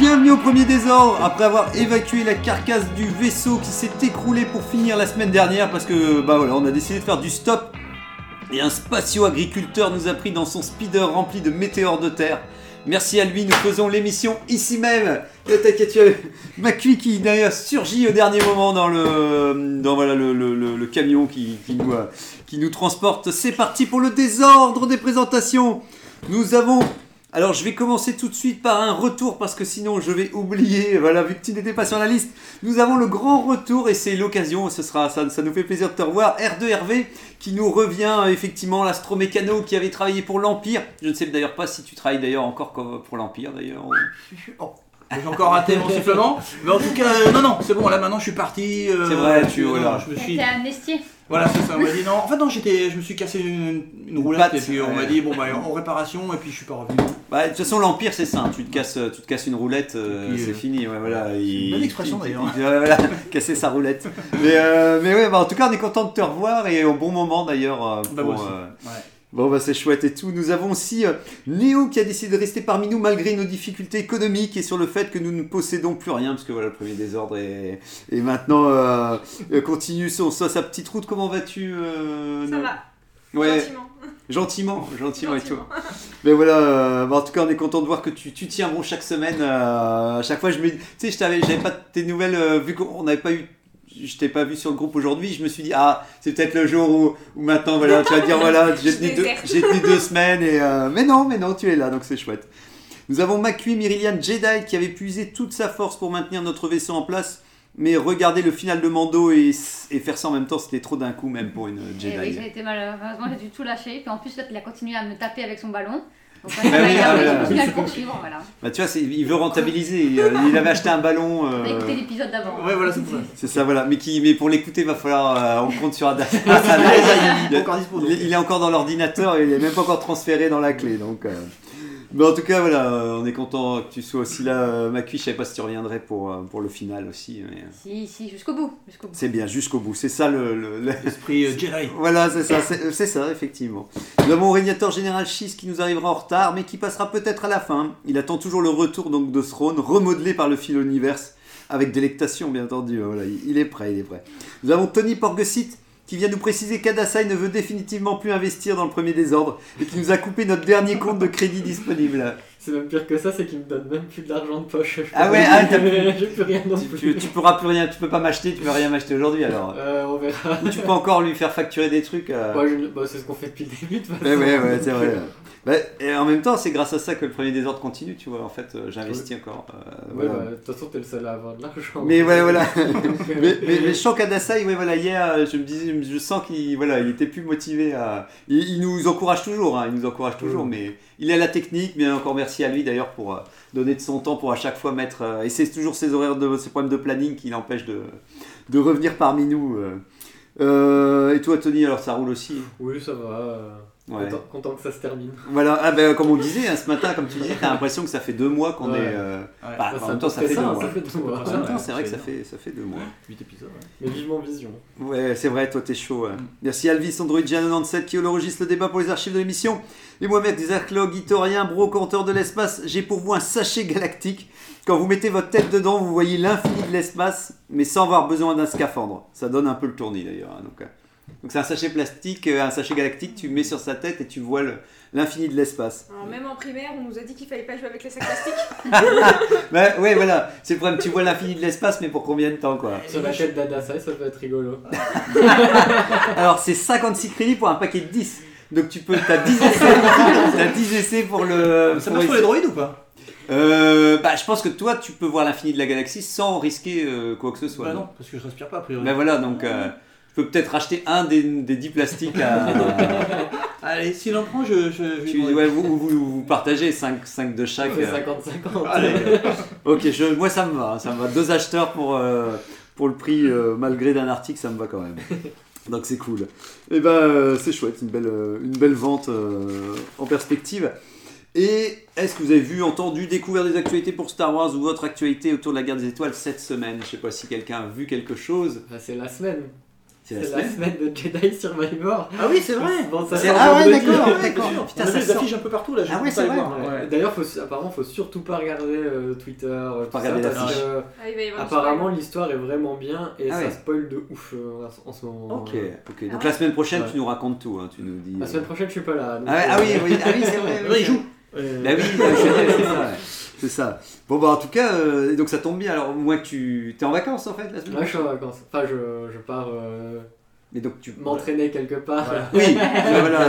Bienvenue au premier désordre après avoir évacué la carcasse du vaisseau qui s'est écroulé pour finir la semaine dernière parce que bah voilà on a décidé de faire du stop et un spatio-agriculteur nous a pris dans son speeder rempli de météores de terre. Merci à lui, nous faisons l'émission ici même. Et T'inquiète, as Macui qui d'ailleurs surgit au dernier moment dans le camion qui, qui nous, euh, qui nous transporte. C'est parti pour le désordre des présentations. Nous avons alors je vais commencer tout de suite par un retour parce que sinon je vais oublier, voilà, vu que tu n'étais pas sur la liste. Nous avons le grand retour et c'est l'occasion, ce sera, ça, ça nous fait plaisir de te revoir. R2RV qui nous revient euh, effectivement, l'astromécano qui avait travaillé pour l'Empire. Je ne sais d'ailleurs pas si tu travailles d'ailleurs encore pour l'Empire d'ailleurs. Oh, J'ai encore raté mon sifflement, mais en tout cas, euh, non, non, c'est bon, là maintenant je suis parti. euh, C'est vrai, tu- voilà. Je me suis. Voilà, c'est ça, on m'a dit non. En fait, non, j'étais, je me suis cassé une, une roulette patte, et puis on ouais. m'a dit, bon, bah, en réparation, et puis je suis pas revenu. Bah, de toute façon l'Empire c'est ça, tu te casses, tu te casses une roulette, euh, c'est euh, fini. Ouais, voilà, il- bonne expression, il- d'ailleurs. voilà, casser sa roulette. Mais, euh, mais ouais, bah, en tout cas on est content de te revoir et au bon moment d'ailleurs. euh, Bah, pour, moi aussi. euh, Ouais. Bon bah c'est chouette et tout. Nous avons aussi euh, Néo qui a décidé de rester parmi nous malgré nos difficultés économiques et sur le fait que nous ne possédons plus rien parce que voilà le premier désordre et, et maintenant euh, continue sa, sa petite route. Comment vas-tu euh, Ça va, Ouais, gentiment. gentiment, gentiment et tout. Mais voilà, euh, bah, en tout cas on est content de voir que tu, tu tiens bon chaque semaine. à chaque fois je me, tu sais je t'avais, j'avais pas tes nouvelles vu qu'on n'avait pas eu je t'ai pas vu sur le groupe aujourd'hui, je me suis dit, ah, c'est peut-être le jour où, où maintenant, voilà, tu vas dire, voilà, j'ai tenu, deux, tenu deux semaines, et, euh, mais non, mais non, tu es là, donc c'est chouette. Nous avons Macui Myrilian Jedi qui avait puisé toute sa force pour maintenir notre vaisseau en place, mais regarder le final de Mando et, et faire ça en même temps, c'était trop d'un coup, même pour une Jedi. Et oui, j'ai été malheureusement, j'ai dû tout lâcher. Puis en plus, il a continué à me taper avec son ballon. Donc, Ah oui, ah voilà. poursuivre. Voilà. Bah, tu vois, c'est- il veut rentabiliser, il, euh, il avait acheté un ballon. Euh, écouté l'épisode d'avant. Ouais, voilà, c'est pour ça. C'est ça, voilà. Mais, qui, mais pour l'écouter, il va falloir. euh, on compte sur Adam. Ah, il est encore il, il est dans l'ordinateur et il est même pas encore transféré dans la clé. Donc, euh. Mais en tout cas, voilà, euh, on est content que tu sois aussi là. Euh, Macui, je savais pas si tu reviendrais pour, euh, pour le final aussi. mais, Si, si, jusqu'au bout. Jusqu'au bout. C'est bien, jusqu'au bout. C'est ça le. le- le- Esprit euh, Jedi. Voilà, c'est ça, c'est c'est ça, effectivement. Nous avons Régnateur Général Schiss qui nous arrivera en retard, mais qui passera peut-être à la fin. Il attend toujours le retour donc de Throne, remodelé par le fil Universe, avec délectation, bien entendu. Voilà, il il est prêt, il est prêt. Nous avons Tony Porgesit qui vient nous préciser qu'Adasai ne veut définitivement plus investir dans le premier désordre et qui nous a coupé notre dernier compte de crédit disponible. C'est même pire que ça, c'est qu'il me donne même plus d'argent de poche. Ah ouais, ah, t'as plus- J'ai plus rien non Tu, plus. tu, tu pourras plus rien, tu peux pas m'acheter, tu peux rien m'acheter aujourd'hui alors. Euh, on verra. Ou tu peux encore lui faire facturer des trucs. euh. Je- bah, c'est ce qu'on fait depuis le début de toute façon. Ouais, ouais, ouais, c'est vrai. Bah, et en même temps, c'est grâce à ça que le premier désordre continue, tu vois. En fait, euh, j'investis encore. euh, Ouais, voilà. bah, de toute façon, t'es le seul à avoir de l'argent. Mais ouais, voilà. Mais, mais, mais je sens qu'Adasai, ouais, voilà, hier, je me disais, je sens qu'il voilà, il était plus motivé à. Il, il nous encourage toujours, hein, il nous encourage toujours, Mm. mais il a la technique. Bien encore merci à lui d'ailleurs pour euh, donner de son temps pour à chaque fois mettre. euh, et c'est toujours ses horaires de ses problèmes de planning qui l'empêchent de, de revenir parmi nous. euh. Et toi, Tony, alors ça roule aussi Oui, ça va. Ouais. Content, content que ça se termine. Voilà, ah ben, comme on disait hein, ce matin, comme tu disais, t'as l'impression que ça fait deux mois qu'on Ouais. est. euh, Ouais. bah, Bah, en même temps, ça fait deux ça mois. fait deux mois. En même temps, c'est vrai que ça fait, ça fait deux mois. 8 épisodes. ouais. Mais vivement vision. Ouais, c'est vrai, toi t'es chaud. ouais. Merci Alvis, Android 97 qui holorogiste le débat pour les archives de l'émission. Et moi-même, des archéologues, historiens, brocanteur de l'espace, j'ai pour vous un sachet galactique. Quand vous mettez votre tête dedans, vous voyez l'infini de l'espace, mais sans avoir besoin d'un scaphandre. Ça donne un peu le tournis d'ailleurs. hein, donc, euh. Donc c'est un sachet plastique, euh, un sachet galactique, tu mets sur sa tête et tu vois le- l'infini de l'espace. Même en primaire, on nous a dit qu'il fallait pas jouer avec les sacs plastiques. Bah, ouais, voilà, c'est le problème, tu vois l'infini de l'espace, mais pour combien de temps quoi? Sur la tête d'Adasai, ça peut être rigolo. Alors c'est 56 crédits pour un paquet de 10. Donc tu peux, t'as 10 essais, t'as 10 essais pour le. Ça pour marche pour les droïdes ou pas? Euh, bah, je pense que toi, tu peux voir l'infini de la galaxie sans risquer euh, quoi que ce soit. Bah non, parce que je respire pas a priori. Bah voilà, donc euh, peux peut-être racheter un des, des 10 plastiques à, Allez, s'il en prend, je. je, je Tu- ouais, vous, vous, vous partagez 5, de chaque. C'est euh. 50-50. Allez. Ok, je, moi ça me va, ça me va. Deux acheteurs pour, euh, pour le prix, euh, malgré d'un article, ça me va quand même. Donc c'est cool. Et ben euh, c'est chouette, une belle, euh, une belle vente euh, en perspective. Et est-ce que vous avez vu, entendu, découvert des actualités pour Star Wars ou votre actualité autour de la guerre des étoiles cette semaine? Je sais pas si quelqu'un a vu quelque chose. Ah, c'est la semaine. C'est la la semaine de Jedi Survivor. Ah oui, c'est vrai. Bon, ça ah ouais, d'accord, Ouais, d'accord. Putain, On a ça vu des sort. affiches un peu partout là. je Ah peux ouais, pas c'est les vrai. voir, Ouais. ouais. D'ailleurs, faut, apparemment, faut surtout pas regarder euh, Twitter. euh, tout Pas ça, regarder parce l'affiche. Ah, du apparemment, l'histoire est vraiment bien et Ah ça ouais. spoil de ouf euh, en ce moment. Ok, Euh, ok. Donc Ah la semaine prochaine, Ouais. tu nous racontes tout, hein, tu nous dis. La euh, semaine prochaine, je suis pas là. donc, Ah, euh, ah oui, oui, ah oui, c'est vrai. Il joue. Euh, Bah oui, bah, c'est c'est ça. Bon bah en tout cas, euh, et donc ça tombe bien. Alors moi que tu t'es en vacances en fait la semaine Là, je suis en vacances. Enfin, je, je pars euh, Mais donc tu m'entraîner quelque part. Voilà. Oui, voilà.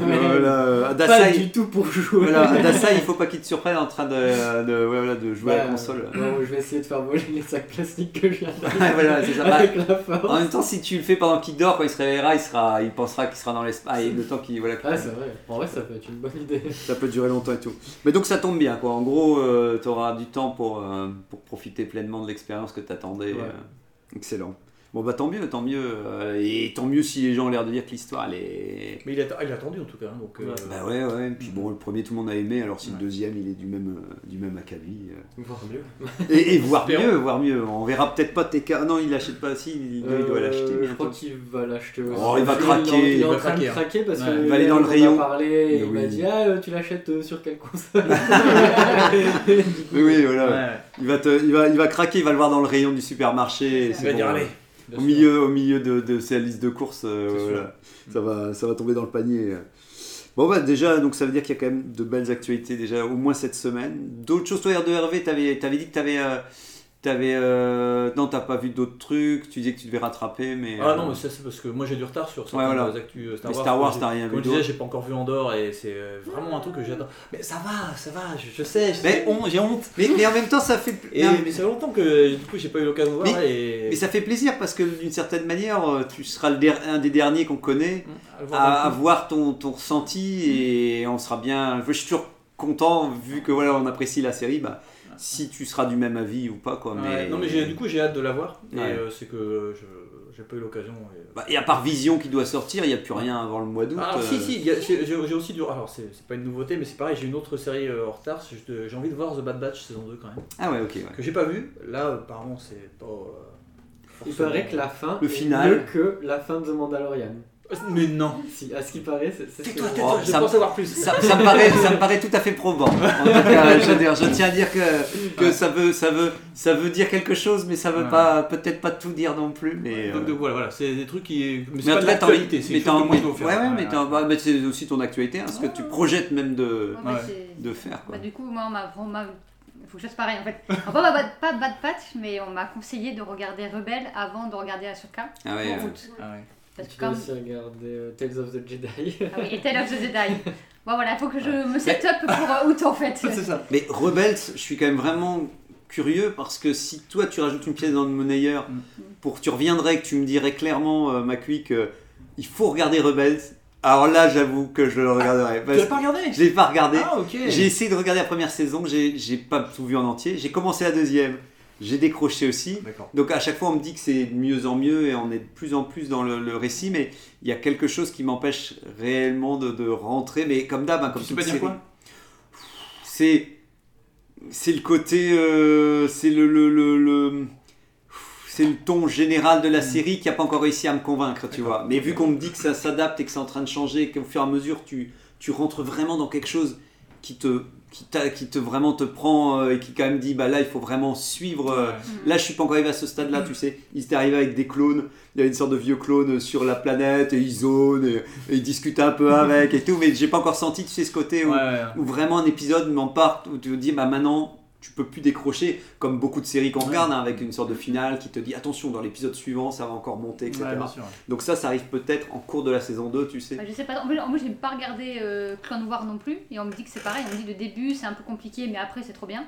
Voilà, Pas Adassa, du il... tout pour jouer. voilà, Adassa, il faut pas qu'il te surprenne en train de, de, ouais, voilà, de jouer à la Bah, console. non, je vais essayer de faire voler les sacs plastiques que je viens de Ouais, voilà, c'est ça. Bah, avec la force. en même temps, si tu le fais pendant qu'il dort, quand il se réveillera, il sera, il pensera qu'il sera dans l'espace. Ah, et le temps qu'il, voilà, Ah, c'est vrai. En vrai, ça peut être une bonne idée. ça peut durer longtemps et tout. Mais donc ça tombe bien, quoi. En gros, tu auras du temps pour, euh, pour profiter pleinement de l'expérience que t'attendais. Ouais. euh, excellent. Bon bah tant mieux, tant mieux. euh, et tant mieux si les gens ont l'air de dire que l'histoire elle est. Mais il a, il a attendu en tout cas. Donc, euh, Bah ouais, ouais. Puis bon, le premier tout le monde a aimé, alors si Ouais. le deuxième il est du même, euh, du même acabit. Voire mieux. Et, et voire mieux, voire mieux. On verra peut-être pas TK. Non, il l'achète pas. Si, il, il doit l'acheter. Je crois qu'il va l'acheter aussi. Oh, il va craquer, Il est en va train craquer, de hein. craquer parce Ouais. que Il va aller dans le rayon. parlé et il Oui. m'a dit Ah, tu l'achètes euh, sur quelle console oui, voilà. ouais. Il, va te, il, va, il va craquer, il va le voir dans le rayon du supermarché. et Il va dire allez. Au milieu, au milieu de, de sa liste de courses, euh, ça, va, ça va tomber dans le panier. Bon, bah déjà, donc ça veut dire qu'il y a quand même de belles actualités, déjà au moins cette semaine. D'autres choses, toi, R2RV, t'avais avais dit que t'avais. Euh, t'avais, euh, non, t'as pas vu d'autres trucs, tu disais que tu devais rattraper, mais. Ah euh, non, mais ça c'est parce que moi j'ai du retard sur Ouais, certaines voilà. actus euh, Star mais Wars. Star Wars, Comme t'as rien Comme vu je disais, j'ai pas encore vu Andorre et c'est euh, vraiment un truc que j'adore. Mais ça va, ça va, je, je sais, Mais- honte, j'ai honte. Mais, mais en même temps, ça fait. Et, non, mais ça fait longtemps que du coup j'ai pas eu l'occasion de voir et. mais ça fait plaisir parce que d'une certaine manière, tu seras le der- un des derniers qu'on connaît À voir à avoir ton, ton ressenti et on sera bien. Je suis toujours content vu que voilà, on apprécie la série. Bah, si tu seras du même avis ou pas quoi. Ouais, Mais Non mais j'ai- du coup j'ai hâte de la voir Ouais. euh, c'est que je j'ai pas eu l'occasion. et- Bah, et à part Vision qui doit sortir, il n'y a plus rien avant le mois d'août. Alors euh, si si, y a- j'ai aussi du alors c'est c'est pas une nouveauté mais c'est pareil, j'ai une autre série euh, en retard, euh, j'ai envie de voir The Bad Batch saison 2 quand même. Ah ouais, ok. ouais. Que j'ai pas vu, là apparemment c'est pas euh, Il paraît que la fin Le est final. mieux que la fin de The Mandalorian. Mais non. Si, à ce qui paraît, c'est c'est ce que- Tais-toi, Oh, je ça- pense savoir plus. Ça, ça me paraît, ça me paraît tout à fait probant. En tout cas, je, veux dire, je tiens à dire que, que ça, veut, ça, veut, ça veut dire quelque chose, mais ça veut Ouais. pas, peut-être pas tout dire non plus. Mais, Donc, euh, donc voilà, voilà, c'est des trucs qui. Mais c'est mais en pas tout de cas, t'as envie- l'actualité, c'est mais je dois faire. Ouais, ouais, mais, t'as- bah, mais c'est aussi ton actualité, hein, ce que tu projettes même de, En Ouais. c'est- de faire. Quoi. Bah, du coup, moi, on m'a vraiment. Il faut que je fasse pareil en fait. Enfin, pas, bad, pas Bad Patch, mais on m'a conseillé de regarder Rebelle avant de regarder Ahsoka Ah ouais, en route. Ah ouais. Parce que comme. aussi regarder euh, Tales of the Jedi. Ah oui, et Tale of the Jedi. Bon, voilà, il faut que je me set up pour euh, août en fait. C'est ça. Mais Rebels, je suis quand même vraiment curieux parce que si toi tu rajoutes une pièce dans le monnayeur, Mm. pour tu reviendrais, que tu me dirais clairement, euh, Macui, que il faut regarder Rebels, alors là j'avoue que je le regarderai. Tu l'as pas regardé? Je l'ai pas regardé. Ah ok. J'ai essayé de regarder la première saison, j'ai j'ai pas tout vu en entier. J'ai commencé la deuxième, j'ai décroché aussi. Donc à chaque fois on me dit que c'est de mieux en mieux et on est de plus en plus dans le, le récit, mais il y a quelque chose qui m'empêche réellement de, de rentrer. Mais comme d'hab, hein, comme Tu pas dire quoi? C'est c'est le côté euh, c'est le, le, le, c'est le ton général de la série qui a pas encore réussi à me convaincre tu vois. Mais vu qu'on me dit que ça s'adapte et que c'est en train de changer qu'au fur et à mesure tu tu rentres vraiment dans quelque chose qui te qui, t'a- qui te vraiment te prend euh, et qui quand même dit bah là il faut vraiment suivre euh, Là, je suis pas encore arrivé à ce stade-là, tu sais. Ils étaient arrivés avec des clones. Il y a une sorte de vieux clone sur la planète et ils zonent et, et ils discutent un peu avec et tout. Mais j'ai pas encore senti, tu sais, ce côté où, Ouais, ouais. où vraiment un épisode m'en part où tu te dis, bah maintenant, tu peux plus décrocher, comme beaucoup de séries qu'on Ouais. regarde, hein, avec une sorte de finale qui te dit, attention, dans l'épisode suivant, ça va encore monter, etc. Ouais. Donc ça, ça arrive peut-être en cours de la saison 2, tu sais. Bah, je sais pas, en fait, moi je n'ai pas regardé euh, Clone War non plus, et on me dit que c'est pareil, on me dit le début c'est un peu compliqué, mais après c'est trop bien.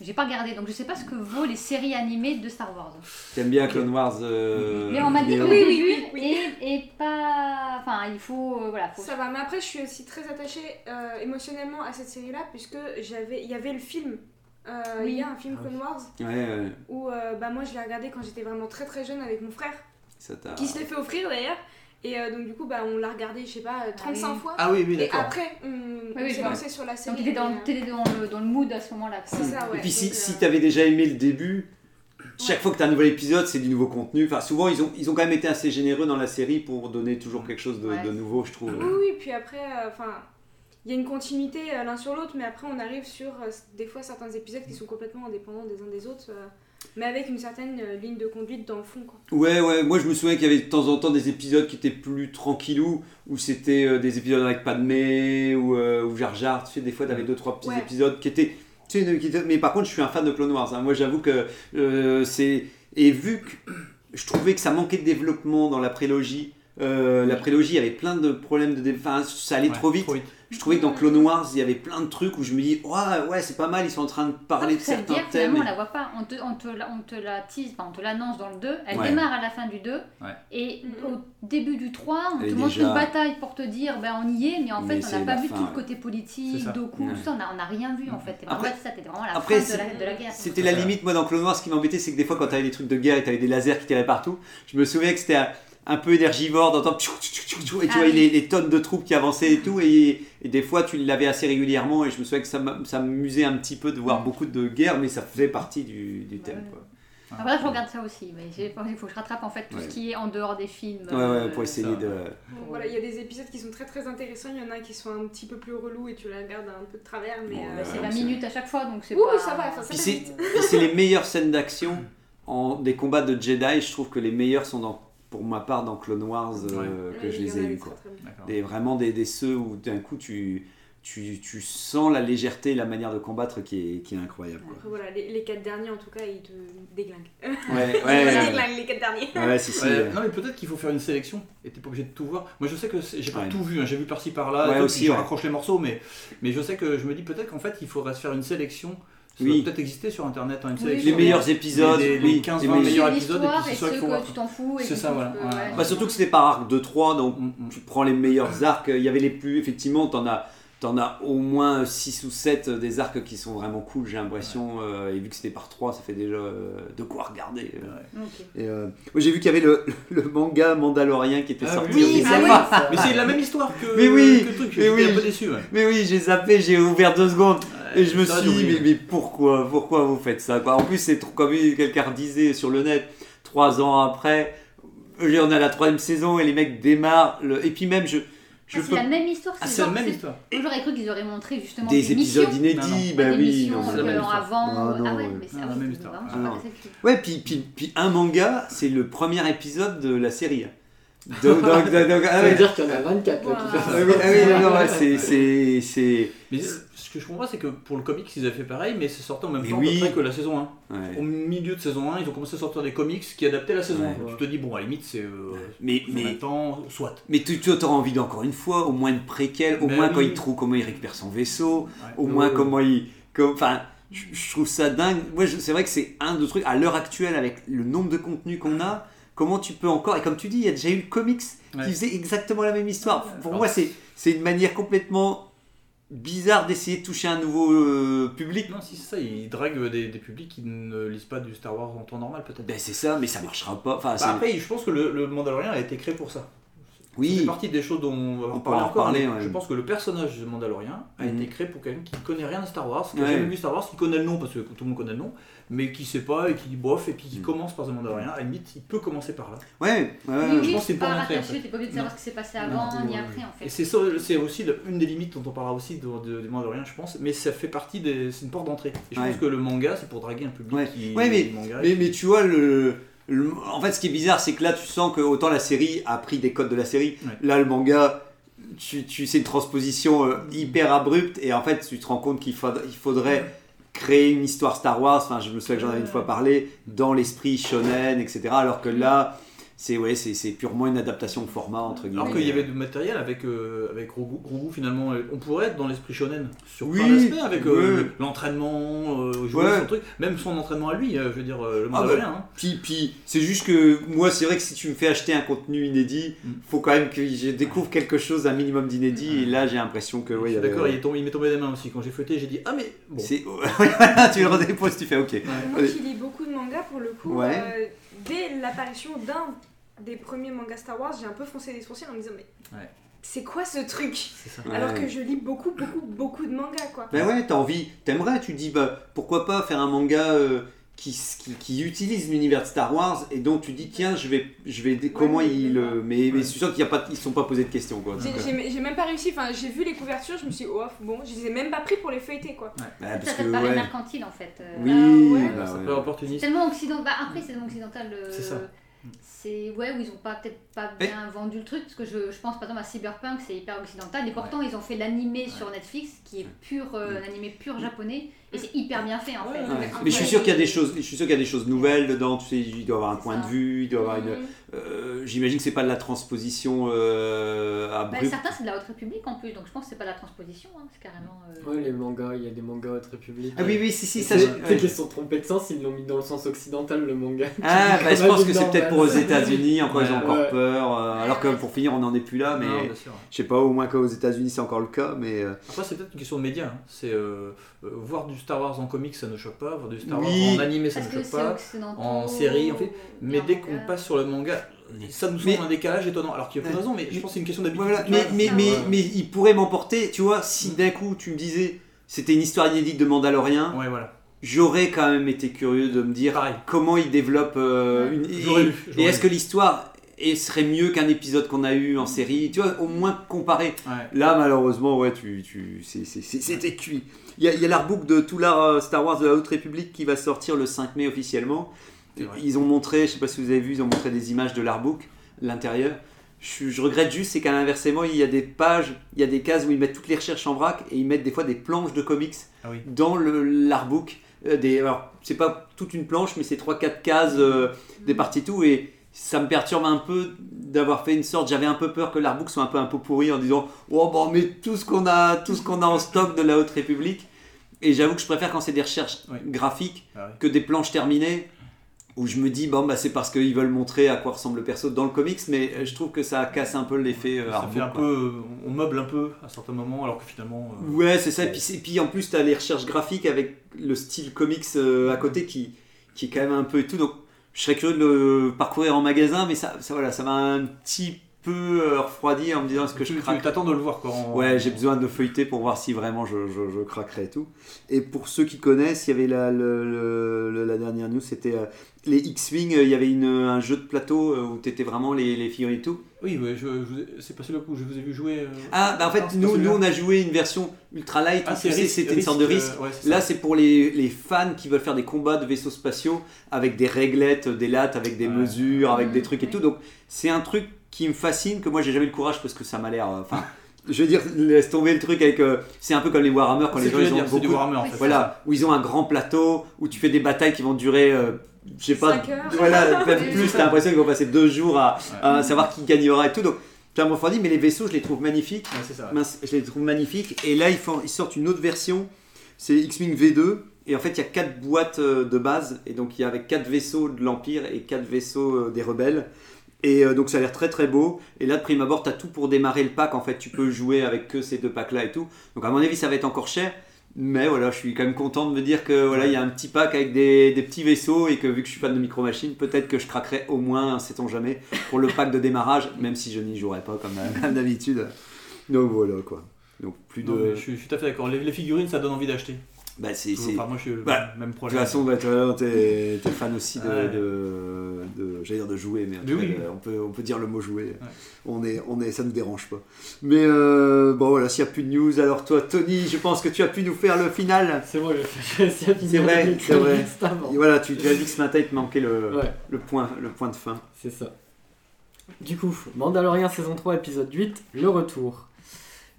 J'ai pas regardé, donc je sais pas ce que vaut les séries animées de Star Wars. T'aimes bien Clone Wars euh, Mais on m'a dit qu'au Oui, oui, oui, Et, et pas. Enfin, il faut. euh, voilà, faut. Ça va, mais après, je suis aussi très attachée euh, émotionnellement à cette série-là, puisque j'avais, il y avait le film. Euh, Oui. Il y a un film Ah. Clone Wars Ouais, ouais, où euh, bah, moi je l'ai regardé quand j'étais vraiment très très jeune avec mon frère, ça qui se l'est fait offrir d'ailleurs. Et euh, donc du coup, bah, on l'a regardé, je sais pas, euh, 35 oui. fois. Ah oui, oui, et après, on, on oui, s'est lancé sur la série. Donc, t'étais dans, euh, dans, le, dans le mood à ce moment-là. quoi. C'est ça, ouais. Et puis si, Donc, si euh, t'avais déjà aimé le début, chaque fois que t'as un nouvel épisode, c'est du nouveau contenu. Enfin, souvent, ils ont, ils ont quand même été assez généreux dans la série pour donner toujours quelque chose de, Ouais. de nouveau, je trouve. Oui, oui, puis après, euh, enfin, il y a une continuité euh, l'un sur l'autre, mais après on arrive sur euh, des fois certains épisodes qui sont complètement indépendants des uns des autres, euh, mais avec une certaine ligne de conduite dans le fond, quoi. Ouais, ouais, moi je me souviens qu'il y avait de temps en temps des épisodes qui étaient plus tranquillou, où c'était des épisodes avec Padmé, ou, euh, ou Jar Jar, tu sais, des fois t'avais deux, trois petits Ouais. épisodes qui étaient... Tu sais, qui étaient- mais par contre, je suis un fan de Clone Wars, hein. moi j'avoue que euh, c'est... Et vu que je trouvais que ça manquait de développement dans la prélogie, euh, la prélogie, il y avait plein de problèmes de... Enfin, ça allait Ouais, trop vite. Je trouvais que dans Clone Wars, il y avait plein de trucs où je me dis, ouais, ouais, c'est pas mal, ils sont en train de parler de certains guerre, thèmes. finalement, on la voit pas. On te, on te, la- on te la tease, enfin, on te l'annonce dans le 2. Elle Ouais. démarre à la fin du 2. Ouais. Et Mhm. au début du 3, on Elle te montre déjà- une bataille pour te dire, ben on y est, mais en Mais fait, on n'a pas vu fin, tout le côté politique. Doku, Ouais. tout ça, on n'a on a rien vu en fait. Et Après- en fait, ça, c'était vraiment la après, fin de la, de la guerre. C'était la limite, moi, dans Clone Wars, ce qui m'embêtait, c'est que des fois, quand t'avais des trucs de guerre et t'avais des lasers qui tiraient partout, je me souviens que c'était un, un peu énergivore d'entendre et tu Ah vois oui. les, les tonnes de troupes qui avançaient et tout, et, et des fois, tu l'avais assez régulièrement, et je me souviens que ça m'a- ça m'amusait un petit peu de voir beaucoup de guerre, mais ça faisait partie du, du thème, Ouais. quoi. Après, je regarde ça aussi, mais j'ai- il faut que je rattrape en fait tout Ouais. ce qui est en dehors des films. Ouais, ouais, euh, pour essayer ça. de... Voilà, il y a des épisodes qui sont très très intéressants, il y en a qui sont un petit peu plus relous et tu la regardes un peu de travers, mais... Bon, euh, C'est ouais, 20 c'est- minutes à chaque fois, donc c'est Oui, pas. oui, ça va, enfin, ça Puis c'est les meilleures scènes d'action en des combats de Jedi, je trouve que les meilleurs sont dans, pour ma part dans Clone Wars euh, que je les ai eus, quoi. Des, vraiment des, des ceux où d'un coup tu, tu, tu sens la légèreté et la manière de combattre qui est, qui est incroyable. Quoi. Après voilà, les, les quatre derniers en tout cas, ils te déglinguent. Ouais, Ils ouais, te ouais, déglinguent les quatre derniers. ouais, si, si. Ouais, euh, non mais peut-être qu'il faut faire une sélection et t'es pas obligé de tout voir. Moi je sais que j'ai pas Ouais. tout vu, hein. j'ai vu par-ci par-là, aussi, je ouais. raccroche les morceaux, mais, mais je sais que je me dis peut-être qu'en fait il faudrait se faire une sélection. Ça Oui. peut-être exister sur internet, hein, une Oui, les meilleurs épisodes, les, oui, les 15 les 20 meilleurs- épisodes et puis et c'est ça ceux qu'il faut que tu t'en fous. C'est que ça, voilà, peux- ouais. ouais. Bah, surtout que c'était par arc de 3, donc Mm, mm. tu prends les meilleurs arcs. Il y avait les plus, effectivement, t'en as, t'en as au moins 6 ou 7 des arcs qui sont vraiment cool, j'ai l'impression. euh, et vu que c'était par 3, ça fait déjà euh, de quoi regarder. euh. Ok. Et, euh, moi j'ai vu qu'il y avait le, le manga Mandalorien qui était Ah sorti oui, ah oui. Mais c'est la même histoire que, Mais oui, que le truc, mais oui. un peu déçu. Ouais. Mais oui, j'ai zappé, j'ai ouvert deux secondes. Et je me suis dit, mais, mais pourquoi Pourquoi vous faites ça quoi? En plus, c'est comme quelqu'un disait sur le net, trois ans après, euh, on est à la troisième saison et les mecs démarrent. Le... Et puis même, je, je Ah, c'est peux... la même histoire. Ah, c'est la même histoire. J'aurais cru qu'ils auraient montré justement des épisodes missions. inédits, Non, non. bah des oui. missions non, c'est mais- la même euh, histoire. avant. Non, ouais. mais c'est la oui, même histoire. Ah. Ouais, puis, puis, puis un manga, c'est le premier épisode de la série. Donc, donc, donc, donc, ah Ça veut ouais. dire qu'il y en a 24 là, qui Ah oui, ah oui, non, non, ouais, c'est, c'est, c'est... Mais ce que je comprends, c'est que pour le comics, ils avaient fait pareil, mais c'est sorti en même Mais temps à oui. peu près que la saison 1. ouais. Au milieu de saison 1, ils ont commencé à sortir des comics qui adaptaient la saison 1. Ouais. Tu te dis, bon, à la limite, c'est euh, Mais, mais, même temps, soit. mais tu, tu auras envie d'encore une fois, au moins une préquelle, au Ben moins quand il trouve comment il récupère son vaisseau, Ouais. au moins comment il... Enfin, je, je trouve ça dingue. C'est vrai que c'est un des trucs, à l'heure actuelle, avec le nombre de contenus qu'on a, comment tu peux encore... Et comme tu dis, il y a déjà eu le comics Ouais. qui faisait exactement la même histoire. Pour Alors, moi, c'est, c'est une manière complètement bizarre d'essayer de toucher un nouveau euh, public. Non, si c'est ça, ils draguent des, des publics qui ne lisent pas du Star Wars en temps normal, peut-être. Ben c'est ça, mais ça marchera pas. Enfin, Bah, après, je pense que le, le Mandalorian a été créé pour ça. Oui, fait partie des choses dont on va On parler en encore. ouais. Je pense que le personnage de Mandalorian a Mhm. été créé pour quelqu'un qui ne connaît rien de Star Wars, qui n'a Ouais. jamais vu Star Wars, qui connaît le nom parce que tout le monde connaît le nom, mais qui sait pas et qui dit bof et puis qui Mhm. commence par The Mandalorian. À la limite, il peut commencer par là. ouais, ouais, Oui, ouais. oui, je pense que c'est pas pas rentré, en rattaché, fait. t'es pas obligé de savoir Non. ce qui s'est passé Non, avant ni ouais. après en Et fait. c'est ça, c'est aussi le- une des limites dont on parlera aussi de, de, Mandalorian, je pense, mais ça fait partie des. C'est une porte d'entrée. Et je Ouais. pense que le manga, c'est pour draguer un public Ouais. qui. Ouais, mais- manga et Mais, mais tu vois, le, le- en fait, ce qui est bizarre, c'est que là, tu sens que autant la série a pris des codes de la série, Ouais. là, le manga, tu, tu c'est une transposition euh, hyper abrupte, et en fait, tu te rends compte qu'il faudrait, il faudrait créer une histoire Star Wars. Enfin, je me souviens que j'en avais une fois parlé dans l'esprit shonen, etc. Alors que là, c'est ouais, c'est c'est purement une adaptation au format entre guillemets. Alors qu'il y avait du matériel avec, euh, avec Grogu, Grogu, finalement, euh, on pourrait être dans l'esprit shonen sur Oui, plein d'aspects avec euh, ouais. l'entraînement, euh, jouer Ouais. son truc, même son entraînement à lui, euh, je veux dire, euh, le Ah bah, hein. Puis, puis c'est juste que moi, c'est vrai que si tu me fais acheter un contenu inédit, Mm. faut quand même que je découvre quelque chose, un minimum d'inédit. Et là, j'ai l'impression que, ouais, D'accord, il est tombé- il m'est tombé des mains aussi. Quand j'ai feuilleté, j'ai dit Ah, mais bon. Tu le redéposes, tu fais OK. Moi qui lis beaucoup de mangas, pour le coup, Ouais. Dès l'apparition d'un des premiers mangas Star Wars, j'ai un peu foncé les sourcils en me disant mais Ouais. c'est quoi ce truc ça. Alors Ouais. que je lis beaucoup, beaucoup, beaucoup de mangas quoi. Ben ouais, t'as envie, t'aimerais, tu dis, bah pourquoi pas faire un manga euh, qui, qui, qui utilise l'univers de Star Wars et donc tu dis, tiens, je vais, je vais, comment mais- il le. Mais, mais Ouais. c'est sûr qu'ils ne sont pas posé de questions, quoi. J'ai- euh, J'ai même pas réussi, enfin j'ai vu les couvertures, je me suis dit oh bon, je les ai même pas pris pour les feuilleter quoi. bah, Ça parce ça que, te paraît ouais. mercantile en fait. euh, Oui, Ah ouais. bah, ça ouais. peut opportuniste. Tellement occidental. Bah, après, c'est tellement occidental. euh, C'est ça. C'est ouais, où ils ont pas peut-être pas Mais- bien vendu le truc parce que je, je pense par exemple à Cyberpunk, c'est hyper occidental et pourtant ils ont fait l'animé sur Netflix qui est pur euh, un animé pur japonais et c'est hyper bien fait en fait. Ouais, Ouais. mais je suis sûr qu'il y a des choses, je suis sûr qu'il y a des choses nouvelles dedans. Tu sais, il doit avoir un point ça. de vue, il doit avoir une. Euh, J'imagine que c'est pas de la transposition euh, Bah, abrupte. certains c'est de la Haute République en plus donc je pense que c'est pas de la transposition, hein, c'est carrément. euh, Ouais, les mangas, il y a des mangas Haute République. Ah oui, oui, si, si, ça. j'ai- ouais. qu'ils se sont trompés de sens, ils l'ont mis dans le sens occidental, le manga. Ah, bah, je pense que c'est peut-être pour aux États-Unis, encore ils ont Ouais, encore ouais. peur. euh, alors que pour finir, on n'en est plus là, mais Non, je sais pas, au moins qu'aux États-Unis c'est encore le cas, mais. euh, Après, c'est peut-être une question de médias. hein. C'est euh, euh, voir du Star Wars en comics, ça ne choque pas. Voir du Star Oui. Wars en animé, ça Parce ne que choque pas. en série, en fait. Mais dès qu'on passe sur le manga, ça nous semble Mais- un décalage étonnant. Alors qu'il y a de raison, mais je pense que c'est une question d'habitude. Voilà, mais, il pourrait m'emporter, tu vois, si d'un coup tu me disais c'était une histoire inédite de Mandalorian, Ouais, voilà. j'aurais quand même été curieux de me dire Pareil. comment il développe euh, une. et- lu, Et, est-ce que l'histoire est- serait mieux qu'un épisode qu'on a eu en série Tu vois, au moins comparer. Ouais. Là, malheureusement, ouais, tu, tu, c'était cuit. Il y a, a l'artbook de tout l'art euh, Star Wars de la Haute République qui va sortir le 5 mai officiellement. Ils ont montré, je sais pas si vous avez vu, ils ont montré des images de l'artbook, l'intérieur. Je, je regrette juste, c'est qu'à l'inversement, il y a des pages, il y a des cases où ils mettent toutes les recherches en vrac et ils mettent des fois des planches de comics Ah oui. dans le l'artbook. Euh, des, alors, c'est pas toute une planche, mais c'est 3-4 cases euh, des parties tout. Et ça me perturbe un peu d'avoir fait une sorte. J'avais un peu peur que l'artbook soit un peu un peu pourri en disant Oh, bon, on met tout ce qu'on a, tout ce qu'on a en stock de la Haute République. Et j'avoue que je préfère quand c'est des recherches Oui. graphiques Ah oui. que des planches terminées où je me dis bon bah c'est parce qu'ils veulent montrer à quoi ressemble le perso dans le comics mais euh, je trouve que ça casse un peu l'effet euh, Ça fait un quoi. peu. euh, On meuble un peu à certains moments, alors que finalement. euh, Ouais, c'est ça. Et puis, et puis en plus, tu as les recherches graphiques avec le style comics à côté qui, qui est quand même un peu et tout. Donc, je serais curieux de le parcourir en magasin, mais ça, ça, voilà, ça m'a un petit peu euh, refroidi en me disant est-ce que tu je tu craque. t'attends de le voir quoi. en- Ouais, j'ai besoin de feuilleter pour voir si vraiment je, je, je craquerai et tout. Et pour ceux qui connaissent, il y avait la, le- la dernière news, c'était euh, les X-Wing. euh, Il y avait une, un jeu de plateau où tu étais vraiment les, les figurines et tout. Oui, ouais, je, je c'est passé le coup, je vous ai vu jouer. euh, Ah, bah en fait, nous, nous, on a joué une version ultra light. Ah, risque- c'était une sorte de risque, risque. euh, ouais, c'est Là, c'est pour les, les fans qui veulent faire des combats de vaisseaux spatiaux avec des réglettes, des lattes, avec des Ouais. mesures, avec des trucs et Ouais. tout. Donc, c'est un truc qui me fascine, que moi, j'ai jamais eu le courage parce que ça m'a l'air. euh, Enfin, je veux dire, laisse tomber le truc avec. euh, c'est un peu comme les Warhammer quand les gens ils ont dire, c'est du beaucoup. Warhammer en Oui, fait. Voilà, où ils ont un grand plateau, où tu fais des batailles qui vont durer. euh, je sais pas, voilà, même plus, t'as l'impression qu'ils vont passer deux jours à, Ouais. à savoir qui gagnera et tout. Donc, ça me refroidit, mais les vaisseaux, je les trouve magnifiques. Ouais, c'est ça. ouais. Mince, je les trouve magnifiques. Et là, ils, font, ils sortent une autre version. C'est X-Wing V2. Et en fait, il y a quatre boîtes de base. Et donc, il y a avec quatre vaisseaux de l'Empire et quatre vaisseaux des rebelles. Et euh, donc, ça a l'air très très beau. Et là, de prime abord, tu as tout pour démarrer le pack. En fait, tu peux jouer avec que ces deux packs-là et tout. Donc, à mon avis, ça va être encore cher. Mais voilà, je suis quand même content de me dire que voilà, il y a un petit pack avec des, des petits vaisseaux et que vu que je suis fan de Micro Machines, peut-être que je craquerai au moins, sait-on jamais, pour le pack de démarrage, même si je n'y jouerai pas comme, comme d'habitude. Donc voilà quoi. Donc plus de. Non, je, suis, je suis tout à fait d'accord. Les, les figurines, ça donne envie d'acheter. Bah, c'est, c'est- Enfin, moi, je suis le Bah, même De toute façon, bah, t'es, t'es fan aussi de, Ouais. de, de- j'allais dire de jouer, mais en Mais tout cas, oui. de- on, peut, on peut dire le mot jouer. On est, on est, ça ne nous dérange pas. Mais euh, bon, voilà, s'il n'y a plus de news, alors toi, Tony, je pense que tu as pu nous faire le final. C'est finir C'est vrai, c'est vrai. Et voilà, tu, tu as dit que ce matin, il te manquait le, Ouais. le, point, le point de fin. C'est ça. Du coup, Mandalorian saison 3, épisode 8, le retour.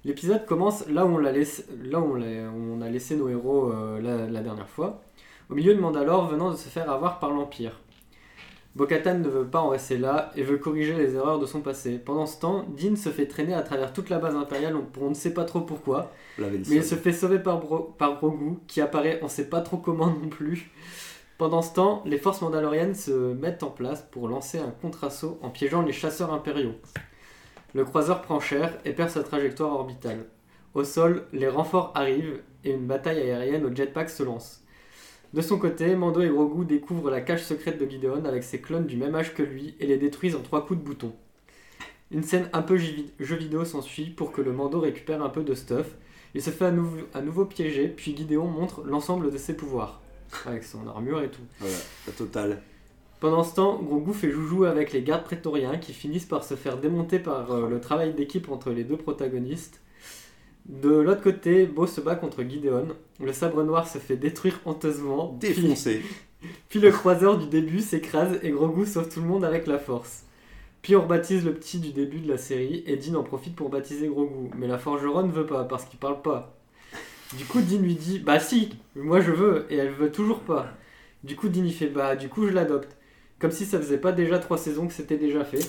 L'épisode commence là où on, l'a laissé, là où on, l'a- où on a laissé nos héros euh, la, la dernière fois, au milieu de Mandalore venant de se faire avoir par l'Empire. Bo-Katan ne veut pas en rester là et veut corriger les erreurs de son passé. Pendant ce temps, Dean se fait traîner à travers toute la base impériale on ne sait pas trop pourquoi. Mais il se fait sauver par, Bro- par Grogu, qui apparaît on sait pas trop comment non plus. Pendant ce temps, les forces mandaloriennes se mettent en place pour lancer un contre-assaut en piégeant les chasseurs impériaux. Le croiseur prend cher et perd sa trajectoire orbitale. Au sol, les renforts arrivent et une bataille aérienne au jetpack se lance. De son côté, Mando et Grogu découvrent la cache secrète de Gideon avec ses clones du même âge que lui et les détruisent en trois coups de bouton. Une scène un peu jeu vidéo s'ensuit pour que le Mando récupère un peu de stuff. Il se fait à nouveau, à nouveau piéger, puis Gideon montre l'ensemble de ses pouvoirs, avec son armure et tout. Voilà, la totale. Pendant ce temps, Grogu fait joujou avec les gardes prétoriens qui finissent par se faire démonter par euh, le travail d'équipe entre les deux protagonistes. De l'autre côté, Bo se bat contre Gideon. Le sabre noir se fait détruire honteusement. Puis, Défoncé. puis le croiseur du début s'écrase et Grogu sauve tout le monde avec la force. Puis on rebaptise le petit du début de la série et Dean en profite pour baptiser Grogu. Mais la forgeronne veut pas parce qu'il parle pas. Du coup, Dean lui dit Bah si, moi je veux, et elle veut toujours pas. Du coup, Dean il fait Bah du coup je l'adopte. Comme si ça faisait pas déjà trois saisons que c'était déjà fait.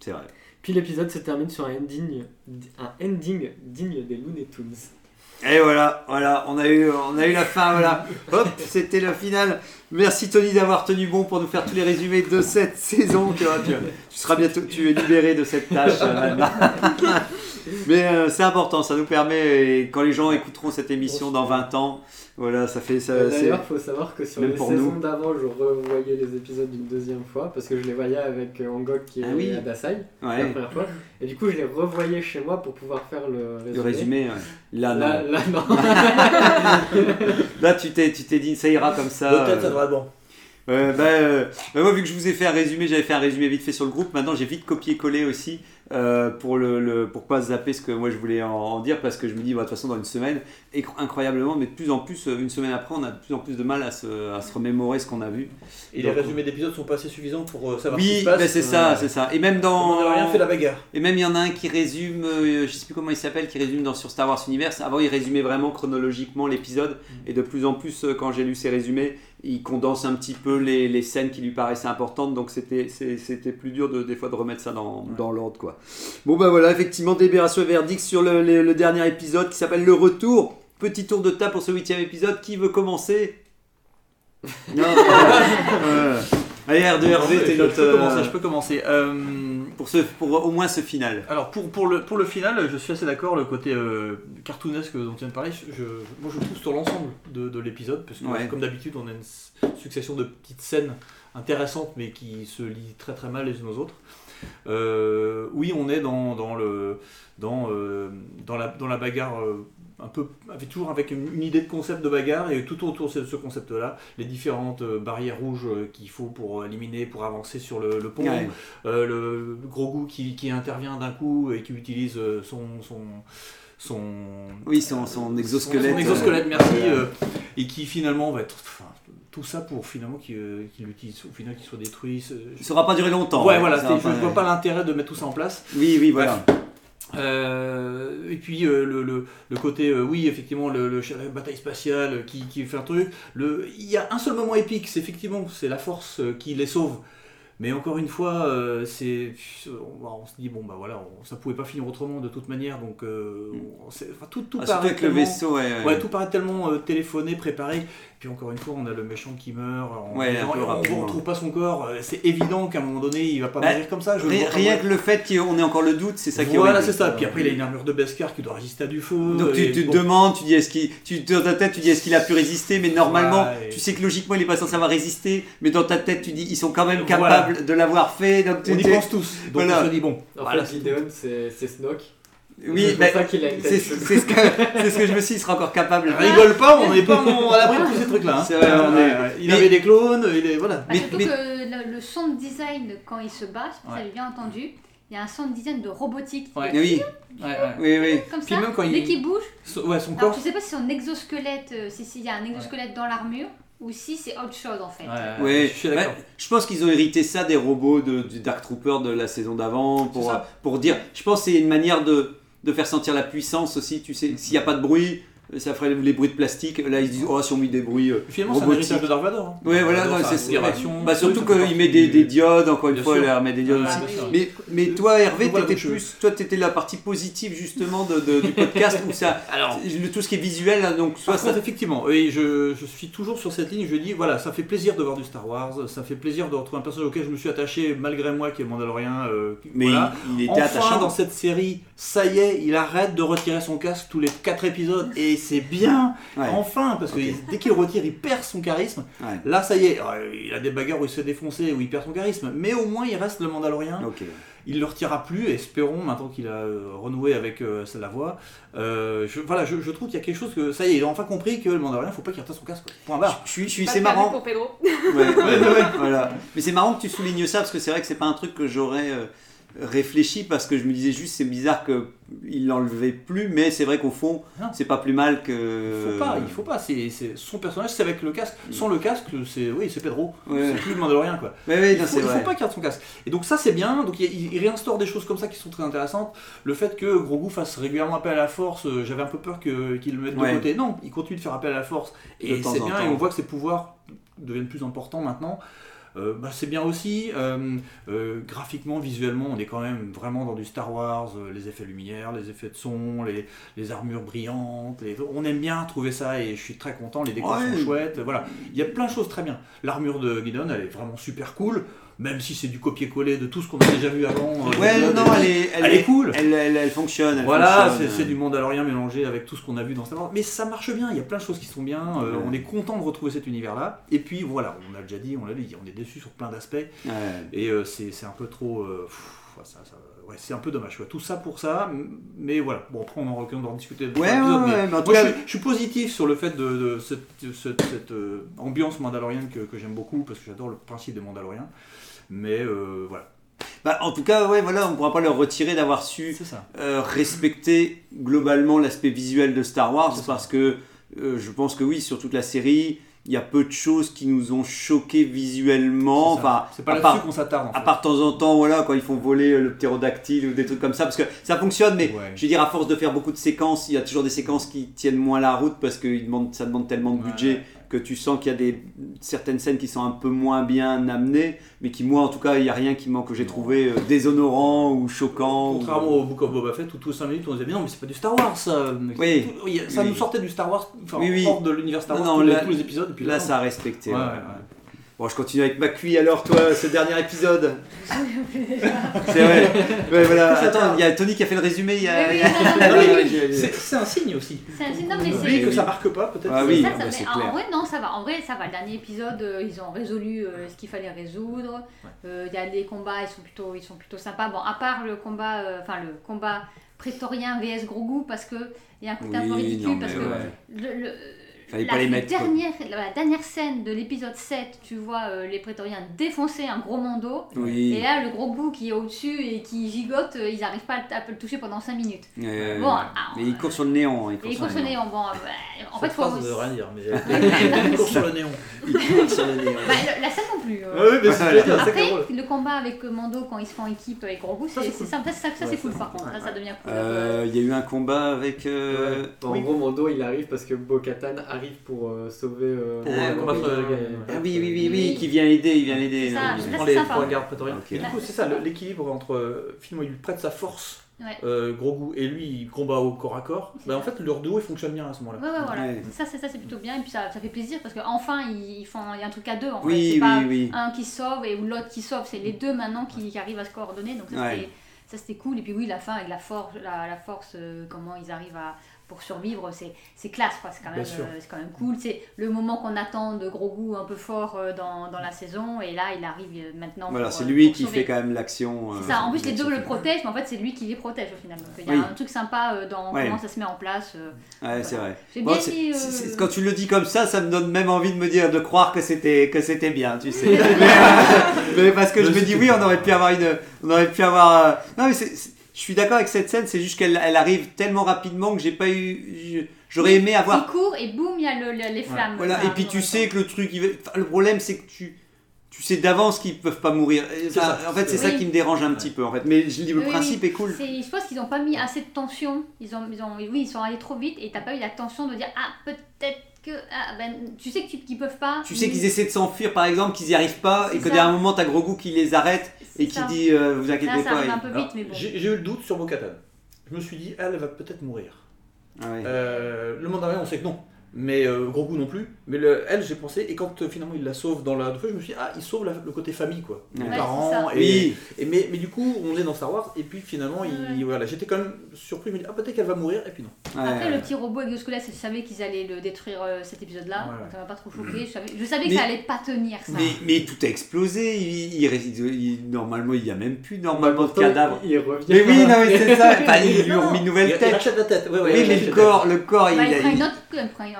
C'est vrai. Puis l'épisode se termine sur un ending, un ending digne des Looney Tunes. Et voilà, voilà, on a eu, on a eu la fin, voilà. Hop, c'était le final. Merci Tony d'avoir tenu bon pour nous faire tous les résumés de cette saison. Tu, vois, tu, tu seras bientôt, tu es libéré de cette tâche euh, maintenant. Mais euh, c'est important, ça nous permet, et quand les gens écouteront cette émission dans 20 ans, voilà, ça fait ça. D'ailleurs, faut savoir que sur même les saisons d'avant, je revoyais les épisodes une deuxième fois parce que je les voyais avec euh, Angok qui est Ah oui. à Dasai Ouais. la première fois. Et du coup, je les revoyais chez moi pour pouvoir faire le résumé. Le résumé, ouais. là, non. Là, là, non. Là, tu t'es, tu t'es dit, ça ira comme ça. Peut-être ça euh, devrait être bon. Bah, euh, bah, moi, vu que je vous ai fait un résumé, j'avais fait un résumé vite fait sur le groupe. Maintenant, j'ai vite copié-collé aussi euh, pour le, le- pour pas zapper ce que moi je voulais en, en dire parce que je me dis, bah, de toute façon, dans une semaine, et incroyablement, mais de plus en plus, euh, une semaine après, on a de plus en plus de mal à se, à se remémorer ce qu'on a vu. Et les résumés d'épisodes sont pas assez suffisants pour euh, savoir ce qui Oui, se passe. bah, c'est ça, c'est ça. Et même dans. On n'a rien fait la bagarre. Et même il y en a un qui résume, euh, je sais plus comment il s'appelle, qui résume dans, sur Star Wars Universe. Avant, il résumait vraiment chronologiquement l'épisode. Et de plus en plus, quand j'ai lu ses résumés, il condense un petit peu les, les scènes qui lui paraissaient importantes. Donc c'était plus dur de, des fois de remettre ça dans, dans l'ordre. quoi. Bon, bah voilà, effectivement, délibération et verdict sur le, le- le dernier épisode qui s'appelle Le Retour. Petit tour de table pour ce huitième épisode. Qui veut commencer? Non, euh, Allez, R2, Non, Hervé, mais t'es je, notre. je peux commencer. euh, Je peux commencer. Euh, pour, ce, pour au moins ce final. Alors pour, pour, le, pour le final, je suis assez d'accord, le côté euh, cartoonesque dont tu viens de parler, je, je- moi je trouve sur l'ensemble de, de l'épisode, parce que Ouais. comme d'habitude on a une succession de petites scènes intéressantes mais qui se lient très très mal les unes aux autres. Euh, oui, on est dans, dans, le, dans, dans, la, dans la bagarre un peu, avec, toujours avec une, une idée de concept de bagarre et tout autour de ce concept-là, les différentes euh, barrières rouges euh, qu'il faut pour éliminer, pour avancer sur le, le pont, Ouais. euh, le gros goût qui, qui intervient d'un coup et qui utilise euh, son, son, son, Oui, son, son exosquelette. son exosquelette, euh, merci, euh, et qui finalement va être. enfin, tout ça pour finalement qu'il euh, l'utilise, au final qu'il soit détruit. Ça aura pas duré longtemps. Ouais, voilà, je ne vois pas l'intérêt de mettre tout ça en place. Oui, oui, voilà. Euh, et puis euh, le, le, le côté, euh, oui, effectivement, le, le- la bataille spatiale qui, qui fait un truc. Il y a un seul moment épique, c'est effectivement c'est la force qui les sauve. Mais encore une fois, c'est, on, on se dit bon bah voilà, on- ça pouvait pas finir autrement de toute manière, donc on- c'est- enfin, tout, tout Ah, surtout paraît avec le tellement- vaisseau, ouais, ouais. ouais, tout paraît tellement téléphoné, préparé. Puis encore une fois, on a le méchant qui meurt. On, Ouais, un on, on retrouve pas son corps. euh, C'est évident qu'à un moment donné, il va pas Bah, mourir comme ça. Je Rien, que le fait qu'on ait encore le doute, c'est ça qui est Voilà, c'est ça. Puis après, il a une armure de Beskar qui doit résister à du feu. Donc tu te bon. demandes, tu dis est-ce qu'il, tu dans ta tête tu dis est-ce qu'il a pu résister, mais normalement Ouais. tu sais que logiquement il est pas censé avoir résisté, mais dans ta tête tu dis ils sont quand même Voilà. capables de l'avoir fait, donc On y pense tous. Donc Voilà. on se dit bon. En voilà, fait, Gideon, c'est c'est Snoke. Oui, c'est pour bah, ça qu'il a une c'est, tête c'est chelou. ce que, c'est ce que je me suis, dit, il sera encore capable. Rigole pas, on n'est pas en- à l'abri de tous ces trucs-là. hein. C'est vrai, on Ouais, est- ouais. Il mais- avait des clones, il est voilà. Bah, Mais- surtout mais- que le, le sound design, quand il se bat, si vous avez bien entendu, il y a un sound design de robotique. Ouais. Oui, Ouais, ouais. oui, oui. Comme Puis ça, même quand il- dès qu'il bouge. So- ouais, son Alors corps. je sais pas si son exosquelette, euh, si s'il y a un exosquelette dans l'armure, ou si c'est autre chose en fait. Ouais, Ouais, je suis d'accord. Ouais, je pense qu'ils ont hérité ça des robots de, du Dark Trooper de la saison d'avant pour, euh, pour dire. Je pense que c'est une manière de, de faire sentir la puissance aussi. Tu sais, s'il n'y a pas de bruit, ça ferait les bruits de plastique. Là, ils disent, oh, si on met des bruits euh, Finalement, c'est un héritage de Dark Vador. hein. Ouais, voilà, non, c'est Bah, surtout qu'il met des, des diodes, encore une Bien fois, sûr. il remet des diodes aussi. sûr. Mais, mais toi, Hervé, t'étais plus, toi, t'étais la partie positive justement de, de- du podcast où ça, Alors, le- tout ce qui est visuel, là, donc soit Par ça, contre, effectivement, oui, je, je suis toujours sur cette ligne. Je dis, voilà, ça fait plaisir de voir du Star Wars, ça fait plaisir de retrouver un personnage auquel je me suis attaché malgré moi, qui est Mandalorien. euh, mais voilà. il, il était Enfin, attachant. dans cette série, ça y est, il arrête de retirer son casque tous les 4 épisodes et c'est bien. Ouais. Enfin, parce que dès qu'il retire, il perd son charisme. Ouais. Là, ça y est, euh, il a des bagarres où il se fait défoncer, où il perd son charisme, mais au moins il reste le Mandalorien. Ok. Il le retirera plus, espérons, maintenant qu'il a euh, renoué avec euh, la voix. Euh, je, voilà, je, je trouve qu'il y a quelque chose que ça y est, il a enfin compris que le Mandalorien, faut pas qu'il retire son casque. quoi. Point barre. Je suis, je suis, c'est marrant. pour Pedro. Ouais, ouais, ouais, voilà. Mais c'est marrant que tu soulignes ça parce que c'est vrai que c'est pas un truc que j'aurais euh, réfléchi parce que je me disais juste c'est bizarre qu'il l'enlevait plus, mais c'est vrai qu'au fond c'est pas plus mal que. Il faut pas, il faut pas. C'est, c'est- son personnage, c'est avec le casque. Sans le casque, c'est oui, c'est Pedro. Ouais. C'est plus le Mandalorien quoi. Ouais, Il non, faut, il pas qu'il garde son casque. Et donc ça c'est bien. Donc il, il réinstaure des choses comme ça qui sont très intéressantes. Le fait que Grogu fasse régulièrement appel à la Force, euh, j'avais un peu peur que, qu'il le mette Ouais. de côté. Non, il continue de faire appel à la Force et c'est en bien. Et on voit que ses pouvoirs deviennent plus importants maintenant. Euh, bah, c'est bien aussi. Euh, euh, graphiquement, visuellement, on est quand même vraiment dans du Star Wars. les effets lumière, les effets de son, les, les armures brillantes. les- On aime bien trouver ça et je suis très content. Les décors Ouais. sont chouettes. Voilà, il y a plein de choses très bien. L'armure de Gideon, elle est vraiment super cool. Même si c'est du copier-coller de tout ce qu'on a déjà vu avant. euh, Ouais, non, elle est, Elle est cool. Elle, elle, fonctionne. Voilà, c'est du Mandalorien mélangé avec tout ce qu'on a vu dans Star Wars. Mais ça marche bien, il y a plein de choses qui sont bien. euh, Ouais. On est content de retrouver cet univers-là. Et puis voilà, on a déjà dit, on l'a dit, on est déçu sur plein d'aspects. Ouais. Et euh, c'est un peu trop. euh, pff, ça- ça- ouais, c'est un peu dommage. Tout ça pour ça. Mais voilà, bon, après on en, on en discuter Ouais, ouais, mais ouais, mais en tout moi, cas- je, suis, je suis positif sur le fait de, de cette, cette- cette, euh, ambiance mandalorienne que, que j'aime beaucoup parce que j'adore le principe des Mandaloriens. Mais euh, voilà, Bah, en tout cas, ouais, voilà, on pourra pas leur retirer d'avoir su euh, respecter globalement l'aspect visuel de Star Wars parce que euh, je pense que oui, sur toute la série, il y a peu de choses qui nous ont choqués visuellement. Enfin, c'est pas à là-dessus part, qu'on s'attarde. en à part de temps en temps, voilà, quand ils font voler le ptérodactyle ou des trucs comme ça, parce que ça fonctionne, mais Ouais. je veux dire, à force de faire beaucoup de séquences, il y a toujours des séquences qui tiennent moins la route parce que ça demande tellement de Ouais. Que tu sens qu'il y a des, certaines scènes qui sont un peu moins bien amenées, mais qui, moi, en tout cas, il n'y a rien qui manque que j'ai trouvé euh, déshonorant ou choquant. ou- Contrairement au Book of Boba Fett où tous 5 minutes on disait mais non mais c'est pas du Star Wars ça. Oui. Tout- ça Oui. nous sortait du Star Wars, enfin Oui, de l'univers Star Non, Wars non, tous, les, tous les épisodes. Et puis Là, non. ça a respecté. Ouais, ouais. ouais, ouais. Bon, je continue avec McQueen alors, toi, ce dernier épisode. C'est vrai. Ouais, voilà. Attends, il y a Tony qui a fait le résumé. Il y a... Oui, C'est un signe aussi. C'est un signe, non, mais c'est. que ça marque pas peut-être. Ah oui, ça, ah ça, mais c'est en vrai, non, ça va. En vrai, ça va. Le dernier épisode, euh, ils ont résolu euh, ce qu'il fallait résoudre. Euh, Il y a des combats, ils sont plutôt, ils sont plutôt sympas. Bon, à part le combat, euh, enfin le combat prétorien vs Grogu, parce que il y a un côté un peu ridicule, non, parce que le- Fallait la, pas les mettre. dernière, la dernière scène de l'épisode 7, tu vois euh, les prétoriens défoncer un gros mando. Et Oui. là, le gros bout qui est au-dessus et qui gigote, euh, ils n'arrivent pas à le, à le toucher pendant 5 minutes. Euh, Bon, ah, mais il court sur le néant. hein, Et il sur court le sur le néant. Bon, euh, en fait, faut. veut rien dire, mais court sur le néon. Il court sur le néant. Bah, le- la scène non plus. euh. Ouais, oui, mais c'est Après, drôle. le combat avec Mando quand ils se font équipe avec Grogu, Ça, c'est cool. ça, ça, ça, ça, Ouais, c'est ça, cool par contre, ça, ça devient cool. Euh, Il y a eu un combat avec. euh, En gros, Mando il arrive parce que Bo-Katan arrive pour euh, sauver. euh, Pour oui, combattre oui, euh, oui. Ah oui, oui, oui, oui, Oui. qui vient aider, il vient l'aider. C'est ça. Il prend c'est les trois gardes prétoriens. Et du coup, c'est ça, l'équilibre entre. Finalement, il lui prête sa force, Ouais. euh, Grogu, et lui, il combat au corps à corps. Bah, en fait, leur duo, il fonctionne bien à ce moment-là. Ouais, ouais, voilà. Ouais. Ça, c'est ça, c'est plutôt bien. Et puis ça, ça fait plaisir parce qu'enfin, ils font, il y a un truc à deux. En fait. Oui, C'est pas oui, oui. un qui sauve et ou l'autre qui sauve. C'est les deux maintenant qui, qui arrivent à se coordonner. Donc ça, Ouais. c'était- ça, c'était cool. Et puis oui, la fin avec la force, la, la force euh, comment ils arrivent à pour survivre, c'est c'est classe, quoi. C'est quand même, euh, c'est quand même cool. C'est le moment qu'on attend de gros goût un peu fort euh, dans, dans la saison. Et là, il arrive euh, maintenant. Voilà, c'est lui pour qui sauver. fait quand même l'action. C'est ça, en plus les deux le protègent, mais en fait c'est lui qui les protège au final. Donc il y a Oui. un truc sympa dans Ouais. comment ça se met en place. euh. Ouais, c'est vrai. Bon, quand tu le dis comme ça, ça me donne même envie de me dire, de croire que c'était que c'était bien, tu sais. mais, mais parce que je me dis oui, on aurait pu avoir une, on aurait pu avoir. euh, Non mais c'est- je suis d'accord avec cette scène, c'est juste qu'elle elle arrive tellement rapidement que j'ai pas eu, j'aurais aimé Il avoir. court et boum, il y a le- le- les flammes. Voilà. Et puis tu sais que le truc, il enfin, le problème c'est que tu tu sais d'avance qu'ils peuvent pas mourir. Enfin, en fait, c'est Oui. ça qui me dérange un petit peu en fait. Mais je dis le Oui, principe oui. est cool. C'est- Je pense qu'ils n'ont pas mis assez de tension. Ils ont, ils ont, oui, ils sont allés trop vite et t'as pas eu la tension de dire ah peut-être que ah, ben tu sais que tu- qu'ils peuvent pas. Tu sais qu'ils essaient de s'enfuir par exemple, qu'ils y arrivent pas, et que derrière un moment t'as Grogu qui les arrête et qui dit euh, vous inquiétez pas. et- bon. J'ai eu le doute sur Bo-Katan. Je me suis dit, elle va peut-être mourir. Ah ouais. Euh, le Mandalorian, on sait que non. Mais euh, gros goût non plus. Mais le- elle, j'ai pensé, et quand euh, finalement il la sauve dans la feu, je me suis dit, ah, il sauve la- le côté famille, quoi. Les Ouais, parents. Et, Oui. et mais, mais du coup, on est dans Star Wars, et puis finalement, il, Ouais. voilà, j'étais quand même surpris. Je me dis, ah, peut-être qu'elle va mourir, et puis non. Ouais, Après, ouais. le petit robot exosquelette, je savais qu'ils allaient le détruire euh, cet épisode-là. Donc Ça m'a pas trop choqué. Je savais, je savais que ça allait pas tenir ça. Mais, mais tout a explosé. Il, il il- normalement, il y a même plus normalement de cadavre. Il, il revient. Mais oui, non, mais c'est ça. Enfin, ils lui ont mis une Il, nouvelle il tête. rachète la tête. Ouais, ouais, Oui, il mais le corps, le corps, il, il, a-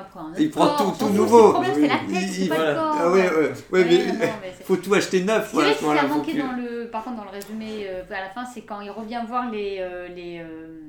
prend il- prend, tout- nouveau. Le problème, c'est la tête, c'est pas le corps. Ah mais faut tout acheter neuf. C'est ce qui a manqué dans le, par contre dans le résumé euh, à la fin, c'est quand il revient voir les, euh, les, euh,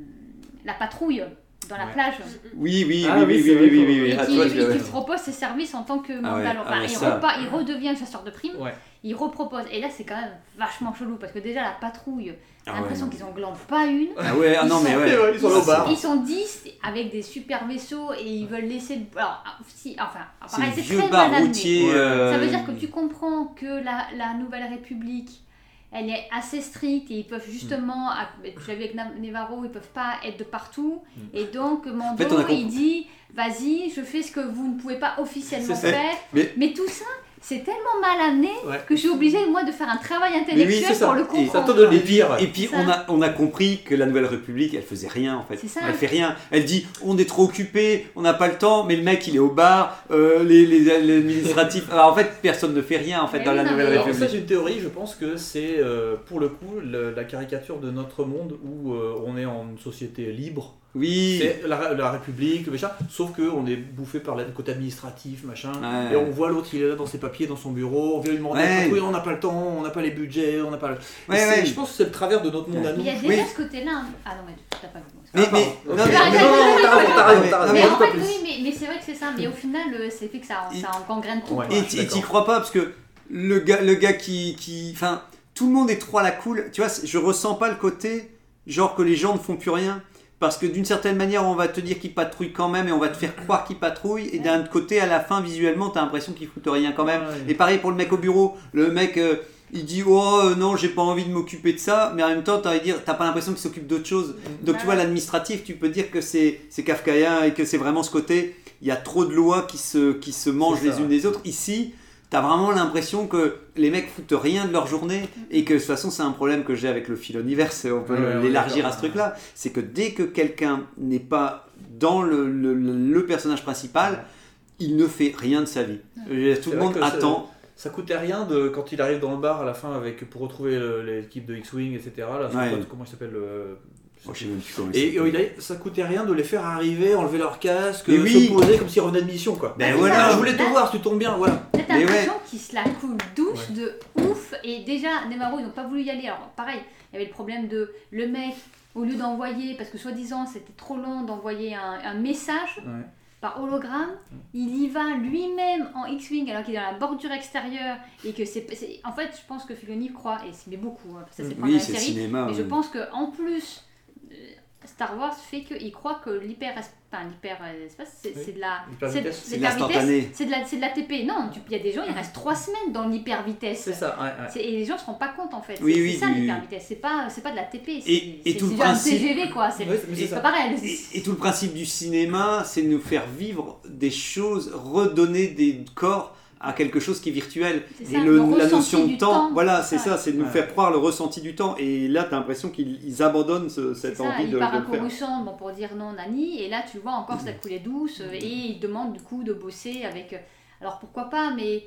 la patrouille dans la Ouais. plage Oui, oui, Ah oui, oui, oui, oui, oui, oui, oui. et Ah, qui, toi, je- qui propose ses services en tant que Ah ouais, Mandalorian. ah ouais, il, ça. repart- il redevient chasseur de primes, Ouais. il repropose. Et là, c'est quand même vachement chelou parce que déjà, la patrouille, j'ai Ah ouais, l'impression non. qu'ils en glandent pas une. Ah ouais, ah Ils non, mais sont- ouais. C'est vrai, ils sont au bar. Ils sont 10 avec des super vaisseaux et ils veulent laisser. Alors, ah, si, enfin, C'est pareil, très mal amené. Ouais. euh, Ça veut dire que tu comprends que la, la Nouvelle République, elle est assez stricte et ils peuvent justement, à- tu l'as vu avec Na- Nevarro, ils peuvent pas être de partout. Et donc, Mando, fait, il dit, vas-y, je fais ce que vous ne pouvez pas officiellement faire. Mais- Mais... tout ça, c'est tellement mal amené Ouais. que je suis obligée, moi, de faire un travail oui, intellectuel c'est ça. pour le Et comprendre. Et puis, pires. et puis C'est on, a, on a compris que la Nouvelle République, elle faisait rien en fait. C'est ça. Elle fait rien. Elle dit on est trop occupé, on n'a pas le temps, mais le mec il est au bar, euh, les, les, les administratifs. Alors en fait, personne ne fait rien en fait Mais dans oui, la non, Nouvelle mais- Alors ça République. j'ai une théorie, je pense que c'est euh, pour le coup le- la caricature de notre monde où euh, on est en société libre. Oui. C'est la, la République, le machin, sauf qu'on est bouffé par le côté administratif, machin. Ouais. Et on voit l'autre, il est là dans ses papiers, dans son bureau, on vient lui demander, Ouais. oui, on n'a pas le temps, on n'a pas les budgets, on n'a pas le... Ouais. Je pense que c'est le travers de notre monde à Mais nous. il y a déjà Oui. ce côté-là. hein. Ah non, mais t'as pas vu. Mais, Ah, mais, pardon. non, mais- mais- arrête, non, arrête, t'as arrête, raison, t'as arrête, raison. arrête. Non, Mais mais- en pas fait, plus. oui, mais, mais c'est vrai que c'est ça. Mais au final, euh, c'est fait que ça, ça engangrène tout. Et t'y crois pas parce que le gars, le gars qui, qui, enfin, tout le monde est trop à la cool. Tu vois, je ressens pas le côté genre que les gens ne font plus rien. Parce que d'une certaine manière, on va te dire qu'ils patrouillent quand même et on va te faire croire qu'ils patrouillent. Et d'un côté, à la fin, visuellement, t'as l'impression qu'ils foutent rien quand même. Ouais. Et pareil pour le mec au bureau. Le mec, euh, il dit Oh euh, non, j'ai pas envie de m'occuper de ça. Mais en même temps, t'as envie de dire, t'as pas l'impression qu'il s'occupe d'autre chose. Donc tu vois, l'administratif, tu peux dire que c'est c'est kafkaïen et que c'est vraiment ce côté. Il y a trop de lois qui se, qui se mangent les unes des autres. Ici, t'as vraiment l'impression que les mecs foutent rien de leur journée et que de toute façon, c'est un problème que j'ai avec le filoniverse. On peut Ouais, l'élargir à ce truc-là. C'est que dès que quelqu'un n'est pas dans le, le- personnage principal, il ne fait rien de sa vie. Tout le monde attend. Ça coûtait rien de quand il arrive dans le bar à la fin avec pour retrouver l'équipe de X-Wing, etc. Là, comment il s'appelle je sais même plus comment Et euh, a- ça coûtait rien de les faire arriver, enlever leur casque, Mais oui. se poser comme s'ils revenaient de mission quoi. Ben voilà. je voulais te voir, tu tombes bien, voilà. Là, t'as l'impression qu'ils se la coulent douce Ouais. de ouf. Et déjà, Neymaro, ils n'ont pas voulu y aller. Alors, pareil, il y avait le problème de le mec, au lieu d'envoyer, parce que soi-disant c'était trop long d'envoyer un, un message Ouais. par hologramme, il y va lui-même en X-Wing alors qu'il est dans la bordure extérieure. Et que c'est. En fait, je pense que Filoni croit, et c'est beaucoup, hein, ça c'est pas Oui, la série, cinéma. mais je ouais. pense que en plus. Euh, Star Wars fait qu'il croit que l'hyper enfin, l'hyper espace c'est Oui. de la c'est- de la vitesse, c'est de la c'est de la TP non il y a des gens ils restent trois semaines dans l'hyper vitesse. C'est ça, ouais, ouais. et les gens se rendent pas compte en fait. Oui, c'est oui, c'est ça du- l'hyper vitesse. C'est pas c'est pas de la TP c'est Et- et tout le principe- TGV quoi. C'est Ouais, pas pareil. Et, et tout le principe du cinéma, c'est de nous faire vivre des choses, redonner des corps à quelque chose qui est virtuel. C'est Et ça, le- le la notion de du temps, temps, voilà, c'est ça. ça, c'est de nous Ouais. faire croire le ressenti du temps. Et là, tu as l'impression qu'ils ils abandonnent ce- cette ça, envie il de, part de un le peu faire. bon, pour dire non Nani, et là tu vois encore ça coulait douce, euh, et il demande du coup de bosser avec. euh, Alors pourquoi pas, mais.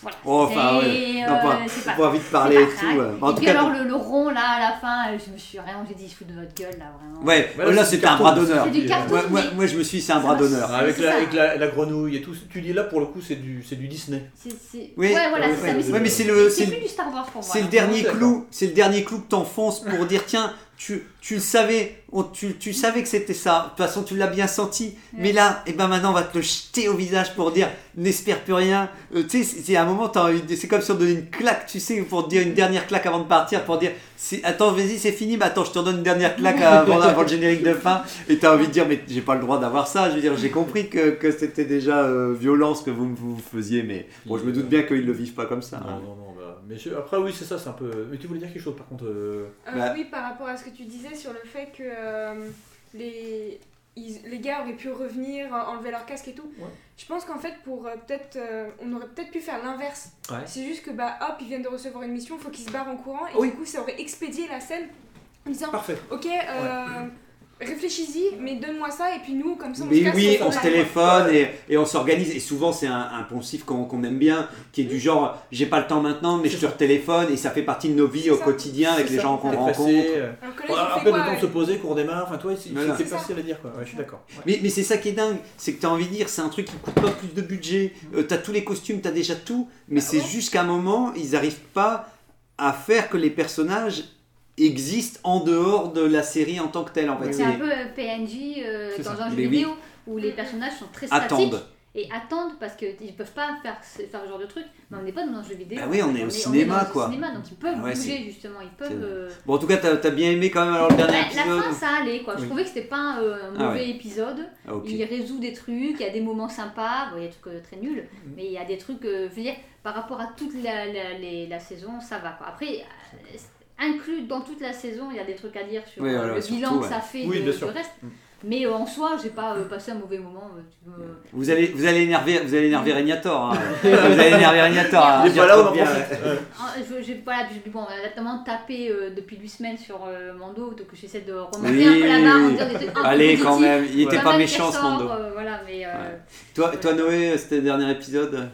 Voilà. Oh, enfin, c'est, ouais. euh, Non, pas, c'est faut pas- pas envie de c'est parler et tout. ouais. En et tout puis cas, alors le, le rond là à la fin, euh, je me suis rien, j'ai dit il se fout de votre gueule là vraiment. ouais, là c'est c'était du un bras d'honneur. C'est du cartoon, Moi, moi, je me suis dit, c'est un bras d'honneur. c'est- Avec, c'est la, avec la, la grenouille et tout, tu dis là pour le coup c'est du, c'est du Disney. C'est, c'est- Oui, ouais, voilà, ouais, c'est ça. ouais, Mais ouais, mais c'est le- c'est c'est- plus du Star Wars pour moi. C'est le là. dernier D'accord. clou, c'est le dernier clou que t'enfonces pour dire tiens, tu, tu le savais, on- tu, tu savais que c'était ça. De toute façon, tu l'as bien senti. Mais là, et ben maintenant, on va te le jeter au visage pour dire n'espère plus rien. Euh, tu sais, c'est un moment, c'est comme si on donnait une claque, tu sais, pour te dire une dernière claque avant de partir, pour dire attends, vas-y, c'est fini, mais attends, je te redonne une dernière claque avant, avant le générique de fin. Et t'as envie de dire, mais j'ai pas le droit d'avoir ça. Je veux dire, j'ai compris que, que c'était déjà euh, violent ce que vous, vous faisiez, mais bon, je me doute bien qu'ils le vivent pas comme ça. Non, hein. non, non, bah, mais je- après, oui, c'est ça, c'est un peu. Mais tu voulais dire quelque chose par contre euh, Euh, Bah. Oui, par rapport à ce que tu disais sur le fait que euh, les, ils- les gars auraient pu revenir, euh, enlever leur casque et tout. Ouais. Je pense qu'en fait, pour euh, peut-être, euh, on aurait peut-être pu faire l'inverse. Ouais. C'est juste que bah hop, ils viennent de recevoir une mission, faut qu'ils se barrent en courant et Oui. du coup, ça aurait expédié la scène en disant, Parfait. ok, euh, réfléchis-y, mais donne-moi ça et puis nous, comme ça, on se Mais casse, oui, on se téléphone et, et on s'organise. Et souvent, c'est un, un poncif qu'on aime bien, qui est du genre j'ai pas le temps maintenant, mais je te retéléphone. Et ça fait partie de nos vies C'est au ça. quotidien avec C'est les ça, gens qu'on rencontre. euh, là, Bon, après, quoi, le temps de se ouais. poser, qu'on redémarre, enfin, toi, c'est Voilà. c'est C'est facile à dire, quoi. Ouais, je suis d'accord. Ouais. Mais, mais c'est ça qui est dingue, c'est que tu as envie de dire, c'est un truc qui coûte pas plus de budget. Euh, tu as tous les costumes, tu as déjà tout, mais c'est ouais. juste qu'à un moment, ils arrivent pas à faire que les personnages existent en dehors de la série en tant que telle. En fait, C'est un peu euh, PNJ euh, C'est dans ça. un jeu Mais oui. vidéo où les personnages sont très statiques attendent. et attendent parce qu'ils ne peuvent pas faire, ce- faire ce genre de truc. Mais on n'est pas dans un jeu vidéo. Bah oui, on est au cinéma, dans le quoi. cinéma, donc ils peuvent Ouais, bouger justement. Ils peuvent. euh, Bon, en tout cas, tu as, bien aimé quand même alors le bah, dernier la épisode. fin, ça allait quoi. Je Oui. trouvais que c'était pas euh, un Ah mauvais ouais. épisode. Ah, ok. Il résout des trucs, il y a des moments sympas, bon, il y a des trucs euh, très nuls, Mm. mais il y a des trucs, euh, je veux dire, par rapport à toute la, la, les- la saison, ça va. Quoi. Après, euh, inclus dans toute la saison, il y a des trucs à dire sur Oui, euh, voilà, le surtout, bilan que ouais. ça fait Oui, de, du reste. Mm. Mais euh, en soi, j'ai pas euh, passé un mauvais moment. euh, tu veux- Vous allez, vous allez énerver, vous allez énerver Régnator. hein. vous allez énerver Régnator. hein. Il est Dire pas là, trop on en bien, profite. Ah, j'ai bon, on a tellement tapé euh, depuis 8 semaines sur euh, Mando, donc j'essaie de remonter Oui, un peu la barre oui, disant des Allez, quand même, il était pas méchant ce Mando. euh, voilà, mais euh, Ouais. Toi, toi, Noé, c'était le dernier épisode?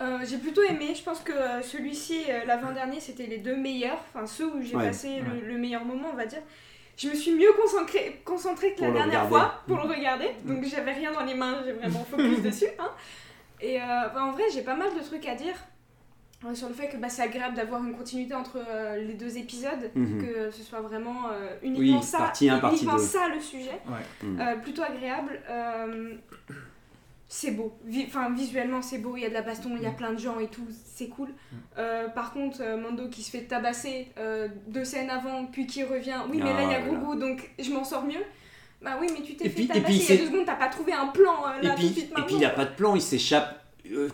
Euh, j'ai plutôt aimé, je pense que euh, celui-ci, euh, l'avant-dernier, c'était les deux meilleurs, enfin ceux où j'ai Ouais. passé le, le meilleur moment, on va dire. Je me suis mieux concentrée, concentrée que la dernière regarder. fois pour le regarder, donc j'avais rien dans les mains, j'ai vraiment focus dessus. hein. Et euh, bah, en vrai, j'ai pas mal de trucs à dire euh, sur le fait que bah, c'est agréable d'avoir une continuité entre euh, les deux épisodes, Mhm. que ce soit vraiment euh, uniquement Oui, ça, partie un, partie uniquement ça le sujet. Ouais. Euh, plutôt agréable. C'est beau. Enfin, visuellement, c'est beau. Il y a de la baston, il y a plein de gens et tout. C'est cool. Euh, par contre, euh, Mando qui se fait tabasser euh, deux scènes avant, puis qui revient. Oui, mais là, il y a Ah, là, là. Grogu, donc je m'en sors mieux. Bah oui, mais tu t'es fait puis- tabasser il y a deux secondes, t'as pas trouvé un plan euh, Et là puis, tout de suite et puis il n'y a pas de plan, il s'échappe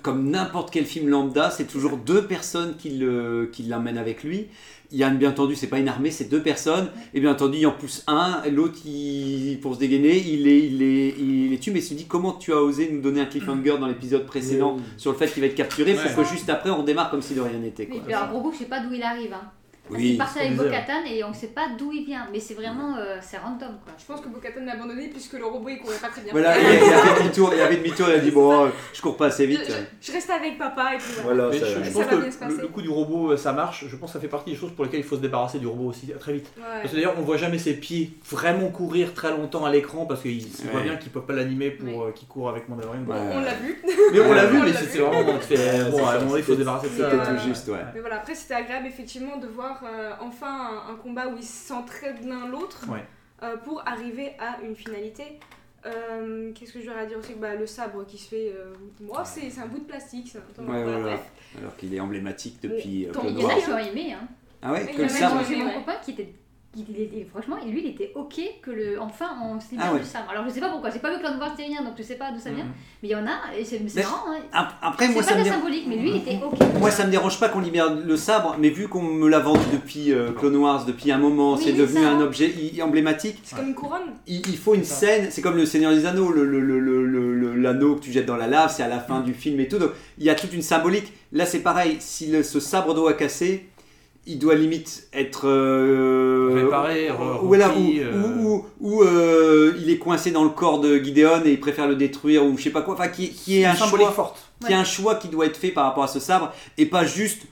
comme n'importe quel film lambda, c'est toujours deux personnes qui le- qui l'emmènent avec lui. Il y a bien entendu, c'est pas une armée, c'est deux personnes. Et bien entendu, il en pousse un, l'autre, il- pour se dégainer, il les, il, les, il les tue. Mais il se dit comment tu as osé nous donner un cliffhanger dans l'épisode précédent sur le fait qu'il va être capturé Ouais. pour que juste après on démarre comme si de rien n'était. Quoi. puis alors Grogu, je sais pas d'où il arrive. Hein. Oui, qu'il partait avec Bo-Katan et on sait pas d'où il vient. Mais c'est vraiment, euh, c'est random quoi. Je pense que Bo-Katan l'a abandonné puisque le robot il courait pas très bien. Voilà, il, il a fait demi-tour, il a fait demi-tour, il a dit bon, euh, je cours pas assez vite. je- je reste avec papa et puis voilà. Voilà, ça- je, je Ça pense va que bien se le, passer. le coup du robot, euh, ça marche. Je pense que ça fait partie des choses pour lesquelles il faut se débarrasser du robot aussi très vite. Ouais. Parce que d'ailleurs, on voit jamais ses pieds vraiment courir très longtemps à l'écran parce voit Ouais. bien qu'ils peuvent pas l'animer pour euh, qu'il court avec Mandalorian. Ouais. On l'a vu. Mais on l'a vu, mais c'est vraiment. bon, à un moment, il faut se débarrasser de ça. C'était tout juste, ouais. Mais voilà, après c'était agréable effectivement de voir euh, enfin un, un combat où ils s'entraident l'un l'autre Ouais. euh, pour arriver à une finalité. Euh, Qu'est-ce que j'aurais à dire aussi? Bah, Le sabre qui se fait. Euh, moi, c'est c'est un bout de plastique. Ça. Attends, Ouais, voilà, bref. Alors qu'il est emblématique depuis euh, il y en a qui ont aimé. Hein. Ah ouais, que il y le en a sabre. qui J'ai mon copain qui était. Il était- franchement, lui, il était ok que le. Enfin, on se libère Ah ouais. du sabre. Alors, je sais pas pourquoi. J'ai pas vu Clone Wars rien, donc je sais pas d'où ça vient. Mhm. Mais il y en a, et c'est marrant. Hein. Ap- Après, moi C'est ça pas me très dérange. symbolique, mais lui, il était ok. Moi, ça me dérange pas qu'on libère le sabre, mais vu qu'on me l'a vendu depuis euh, Clone Wars, depuis un moment, Oui, c'est devenu ça- un objet emblématique. C'est comme une couronne. Il, il faut une scène, c'est comme le Seigneur des Anneaux, le- le- le- le- le- le- l'anneau que tu jettes dans la lave, c'est à la fin du film et tout. Donc, il y a toute une symbolique. Là, c'est pareil. Si le- ce sabre doit casser, il doit limite être euh, Réparé, ou, voilà, ou, euh. ou- ou- ou, euh, il est coincé dans le corps de Gideon et il préfère le détruire ou je sais pas quoi. Enfin, qui, qui est un choix forte. a un choix qui doit être fait par rapport à ce sabre et pas juste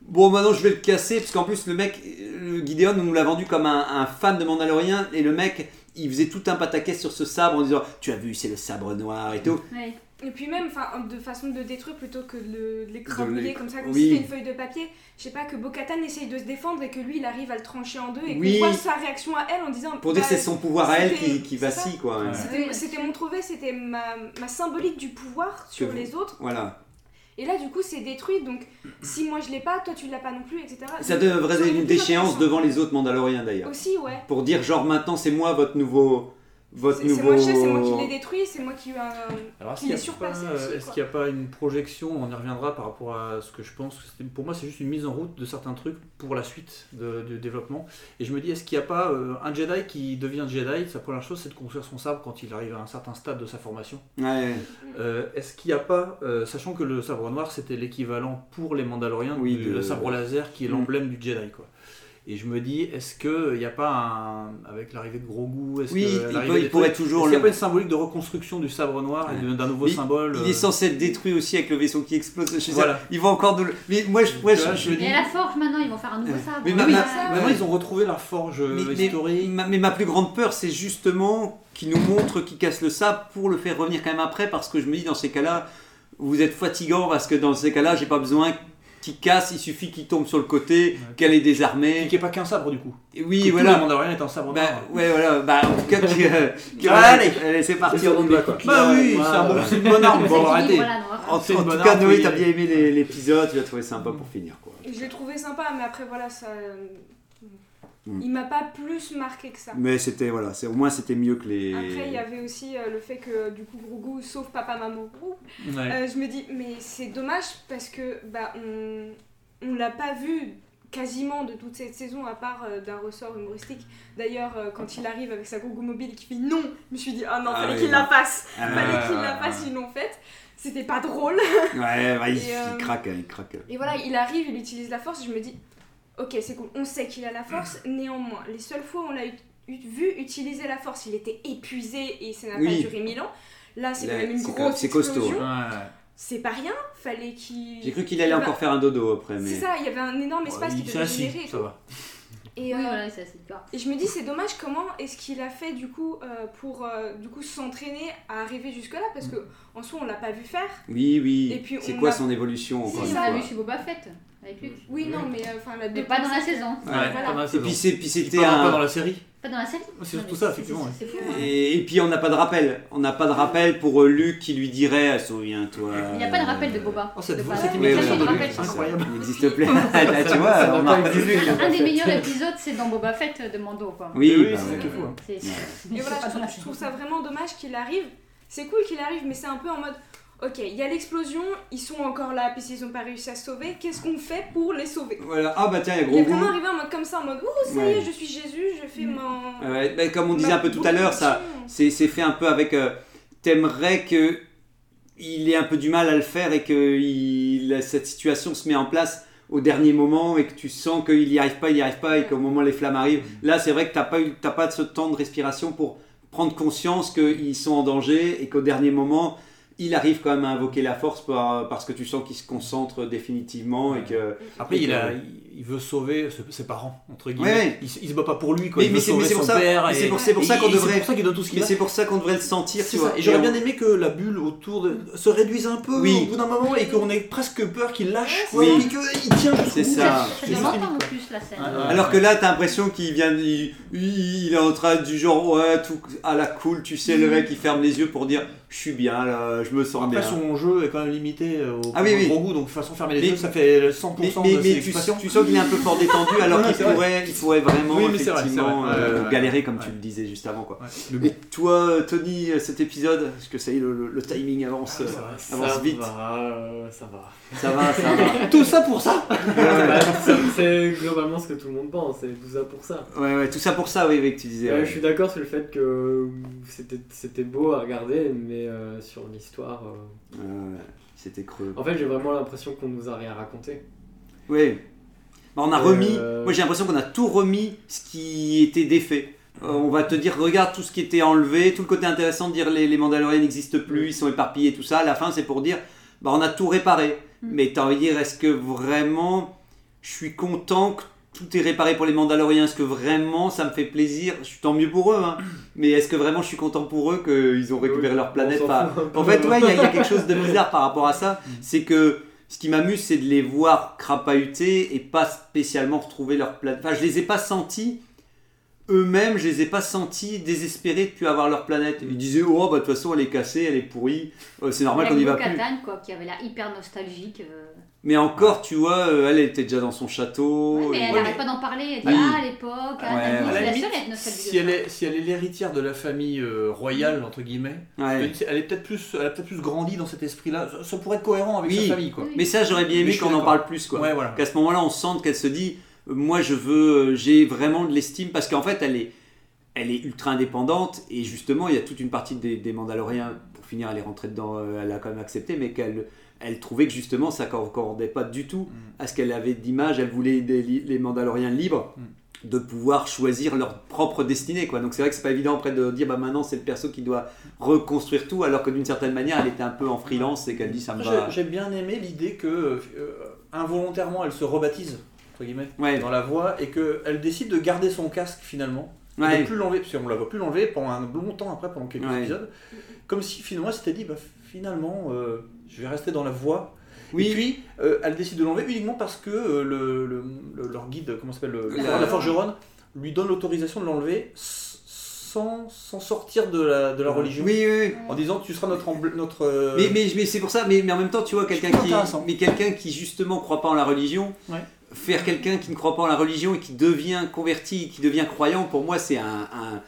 bon maintenant je vais le casser parce qu'en plus le mec le Gideon on nous l'a vendu comme un, un fan de Mandalorian et le mec il faisait tout un pataquès sur ce sabre en disant tu as vu c'est le sabre noir et tout Ouais. Et puis même, enfin, de façon de détruire plutôt que de, le- de l'écrabouiller comme ça, comme oui. si c'était une feuille de papier. Je sais pas, que Bo-Katan essaye de se défendre et que lui, il arrive à le trancher en deux et Oui. qu'on voit sa réaction à elle en disant... Pour dire bah, c'est son pouvoir à elle qui, qui vacille, quoi. ouais. C'était- mon trouvé, c'était ma, ma symbolique du pouvoir sur les autres. Voilà. Et là, du coup, c'est détruit. Donc, si moi je l'ai pas, toi tu l'as pas non plus, etc. Ça devrait être une déchéance devant les autres Mandaloriens d'ailleurs. Aussi, ouais. Pour dire genre maintenant c'est moi votre nouveau. Votre C'est moi qui l'ai détruit, c'est moi qui ai un. Alors, est-ce Il qu'il est n'y a, surpassé pas- aussi, est-ce quoi. qu'il y a pas une projection, on y reviendra par rapport à ce que je pense, que pour moi c'est juste une mise en route de certains trucs pour la suite de- du développement. Et je me dis, est-ce qu'il n'y a pas euh, un Jedi qui devient Jedi, sa première chose c'est de construire son sabre quand il arrive à un certain stade de sa formation Ouais. Euh, Est-ce qu'il n'y a pas, euh, sachant que le sabre noir c'était l'équivalent pour les Mandaloriens Oui, du de- le sabre laser qui est Mm. l'emblème du Jedi quoi. Et je me dis, est-ce qu'il n'y a pas un. Avec l'arrivée de Grogu, est-ce Oui, que il, peut- il pourrait toujours est-ce qu'il n'y a pas une symbolique de reconstruction du sabre noir et de- d'un nouveau symbole Il est euh, censé être détruit aussi avec le vaisseau qui explose. Je Voilà. ils vont encore le. Mais moi je. ouais, je- je me Et dis- à la forge maintenant, ils vont faire un nouveau Ouais. sabre. Mais Ah ma- oui, ma- ça, ma- maintenant ils ont retrouvé la forge euh, Mais, mais- historique. ma, mais ma plus grande peur, c'est justement qu'ils nous montrent qu'ils cassent le sabre pour le faire revenir quand même après, parce que je me dis dans ces cas-là, vous êtes fatigant, parce que dans ces cas-là, j'ai pas besoin qu'il casse, il suffit qu'il tombe sur le côté, qu'elle est Et désarmée. qui n'est pas qu'un sabre du coup. Et Que oui, tout le voilà. Mandalorian est un sabre Bah, noir. ouais, voilà. Bah, en tout cas, qui, qui- Ah, allez, allez, c'est parti. On va, quoi. Bah oui, c'est un bon- c'est une bonne arme, C'est bon arrêtez. voilà. En, C'est en une tout bonne cas, Noé, oui. t'as bien aimé l'épisode, tu l'as trouvé sympa pour finir, quoi. Je l'ai trouvé sympa, mais après, voilà, ça. Mm. Il m'a pas plus marqué que ça. Mais c'était, voilà, c'est, au moins c'était mieux que les. Après, il y avait aussi euh, le fait que du coup, Grogu sauve Papa Maman. Ouais. Euh, je me dis, mais c'est dommage parce que bah, on, on l'a pas vu quasiment de toute cette saison à part euh, d'un ressort humoristique. D'ailleurs, euh, quand il arrive avec sa Grogu mobile et qu'il fait non, je me suis dit, ah non, Ah fallait oui, qu'il la fasse. Ah, fallait qu'il ouais, la ouais, fasse, ouais. ils l'ont faite. C'était pas drôle. Ouais, ouais, il, Et, euh, il craque, hein, il craque. Et voilà, il arrive, il utilise la force, je me dis, ok, c'est cool, on sait qu'il a la force, néanmoins, les seules fois où on l'a vu utiliser la force, il était épuisé et ça n'a Oui. pas duré mille ans. Là, c'est Là, quand même une c'est grosse c'est costaud, explosion. Ouais. C'est pas rien, fallait qu'il... J'ai cru qu'il allait encore faire un dodo après, mais. C'est ça, il y avait un énorme espace Ouais, qui devait assis, et ça tout. va. Et, Oui, euh, voilà, c'est assez bizarre. et je me dis, c'est dommage, comment est-ce qu'il a fait du coup euh, pour euh, du coup s'entraîner à arriver jusque là Parce que en soi, on l'a pas vu faire. Oui, oui. Et puis, c'est on quoi a- son évolution C'est encore une on ça. fois? Vu chez Boba Fett avec Luke. Oui, non, mais euh, enfin la Mais pas dans la saison. Ouais, Ouais, voilà. pas dans la Et saison. puis, c'est, puis Qui c'était pas dans la série? Pas dans la série. C'est surtout ça, effectivement, hein. Et, et puis on n'a pas de rappel. On n'a pas de rappel pour euh, Luke qui lui dirait ah, Souviens-toi. Il n'y a pas de rappel de Boba. Oh, cette, imitation oui, de oui, c'est incroyable. Il existe plus. Là, tu vois, on. Un des meilleurs épisodes, c'est dans Boba Fett de Mando. Quoi. Oui, Oui, bah, c'est ça ouais. qui est fou. Et voilà, je trouve, ça vraiment dommage qu'il arrive. C'est cool qu'il arrive, mais c'est un peu en mode ok, il y a l'explosion, ils sont encore là, puis s'ils n'ont pas réussi à se sauver, qu'est-ce qu'on fait pour les sauver Voilà. Ah bah tiens, il y a Il est gros vraiment arrivé en mode comme ça, en mode ouh, ça y est, je suis Jésus, je fais mon. Ouais, bah, comme on disait ma un peu tout à l'heure, ça, c'est, c'est fait un peu avec. euh, T'aimerais que il ait un peu du mal à le faire et que il, cette situation se met en place au dernier moment et que tu sens qu'il n'y arrive pas, il n'y arrive pas et qu'au moment où les flammes arrivent, là c'est vrai que t'as pas eu, t'as pas ce temps de respiration pour prendre conscience qu'ils sont en danger et qu'au dernier moment il arrive quand même à invoquer la force par- parce que tu sens qu'il se concentre définitivement et que Après, Et il, que- a, il- il veut sauver ses, ses parents, entre guillemets. Ouais. Il, se- il se bat pas pour lui, quoi. Mais- il mais veut c'est- sauver pour son ça- père. mais et- c'est pour- c'est pour ça et qu'on devrait- C'est pour ça qu'il donne tout ce qu'il a. c'est pour ça qu'on devrait le sentir tu vois Et j'aurais on- bien aimé que la bulle autour de... se réduise un peu Oui. au bout d'un moment et qu'on ait presque peur qu'il lâche. Oui. quoi, Et qu'il tient jusqu'au C'est bout. ça. Ça C'est ça. plus la scène. Ouais. Alors que là, t'as l'impression qu'il vient, il, il- il est en train du genre, ouais, tout à la cool, tu sais, le mec il ferme les yeux pour dire, je suis bien là, je me sens Après, bien. son jeu est quand même limité au Ah oui, oui. gros goût, donc de façon fermer les Mais- yeux, ça fait 100% Mais, de mais, ses tu, expressions. tu sens qu'il est un peu fort détendu, alors qu'il pourrait, il pourrait vraiment Oui, vrai, vrai. euh, Ouais, ouais, galérer comme ouais. tu le disais juste avant quoi. Et toi, Tony, euh, cet épisode, parce que ça y est, le, le- le timing avance, Ah, euh, avance ça vite. Va, euh, ça va. Ça va, ça va. Tout ça pour ça c'est- globalement ce que tout le monde pense, c'est tout ça pour ça. Ouais, ouais, tout ça pour ça, oui, oui, que tu disais. Je suis d'accord sur le fait que c'était c'était beau à regarder, mais euh, sur l'histoire. euh, Ouais, c'était creux. En fait, j'ai vraiment l'impression qu'on nous a rien raconté. Oui. Bah, on a Euh, remis. Moi, j'ai l'impression qu'on a tout remis ce qui était défait. Euh, on va te dire, regarde tout ce qui était enlevé, tout le côté intéressant de dire les, les Mandaloriens n'existent plus, ils sont éparpillés, tout ça. À la fin, c'est pour dire, bah, on a tout réparé. Mm. Mais t'as envie de dire, est-ce que vraiment, je suis content que tout est réparé pour les Mandaloriens Est-ce que vraiment ça me fait plaisir? Je suis tant mieux pour eux, hein. mais est-ce que vraiment je suis content pour eux qu'ils ont récupéré leur planète? En fait, ouais, il y, y a quelque chose de bizarre par rapport à ça. C'est que ce qui m'amuse, c'est de les voir crapahuter et pas spécialement retrouver leur planète. Enfin, je les ai pas sentis eux-mêmes, je les ai pas sentis désespérés de plus avoir leur planète. Ils disaient, oh, bah de toute façon, elle est cassée, elle est pourrie, Euh, c'est normal qu'on y va plus. Quoi, qui avait l'air hyper nostalgique. euh. Mais encore, tu vois, euh, elle était déjà dans son château. Ouais, mais et- elle Ouais, n'arrête mais- pas d'en parler. Elle dit Oui. Ah, à l'époque, ah, Ouais, Nadine, ouais. À c'est la la limite, seule à être nostalgique. si elle est, si elle est l'héritière de la famille euh, royale entre guillemets, Ouais. elle est peut-être plus, elle a peut-être plus grandi dans cet esprit-là. Ça, ça pourrait être cohérent avec Oui. sa famille, quoi. Oui. Mais ça, j'aurais bien Mais aimé je suis qu'on en d'accord. parle plus, quoi. Ouais, voilà. Qu'à ce moment-là, on sente qu'elle se dit, moi, je veux, j'ai vraiment de l'estime, parce qu'en fait, elle est, elle est ultra indépendante, et justement, il y a toute une partie des, des Mandaloriens, pour finir, elle est rentrée dedans, euh, elle a quand même accepté, mais qu'elle elle trouvait que justement, ça ne correspondait pas du tout Mm. à ce qu'elle avait d'image. Elle voulait des les Mandaloriens libres. Mm. de pouvoir choisir leur propre destinée quoi donc c'est vrai que c'est pas évident après de dire bah maintenant c'est le perso qui doit reconstruire tout alors que d'une certaine manière elle était un peu en freelance et qu'elle dit ça me va J'ai j'ai bien aimé l'idée que euh, involontairement elle se rebaptise entre guillemets ouais dans la voix et qu'elle décide de garder son casque finalement. et ouais de plus l'enlever, parce qu'on la voit plus l'enlever pendant un long temps après, pendant quelques Ouais. épisodes. Comme si finalement elle s'était dit, bah, finalement, euh, je vais rester dans la voie. Oui. Et puis, euh, elle décide de l'enlever uniquement parce que euh, le, le- le- leur guide, comment s'appelle, le- La- la, forgeronne, lui donne l'autorisation de l'enlever sans, sans sortir de la, de la religion. oui oui, oui. En disant, tu seras notre. notre euh, Mais, mais, mais c'est pour ça, mais, mais en même temps, tu vois, quelqu'un qui, mais quelqu'un qui justement croit pas en la religion, Ouais. Faire quelqu'un qui ne croit pas en la religion et qui devient converti, qui devient croyant, pour moi, c'est un, un,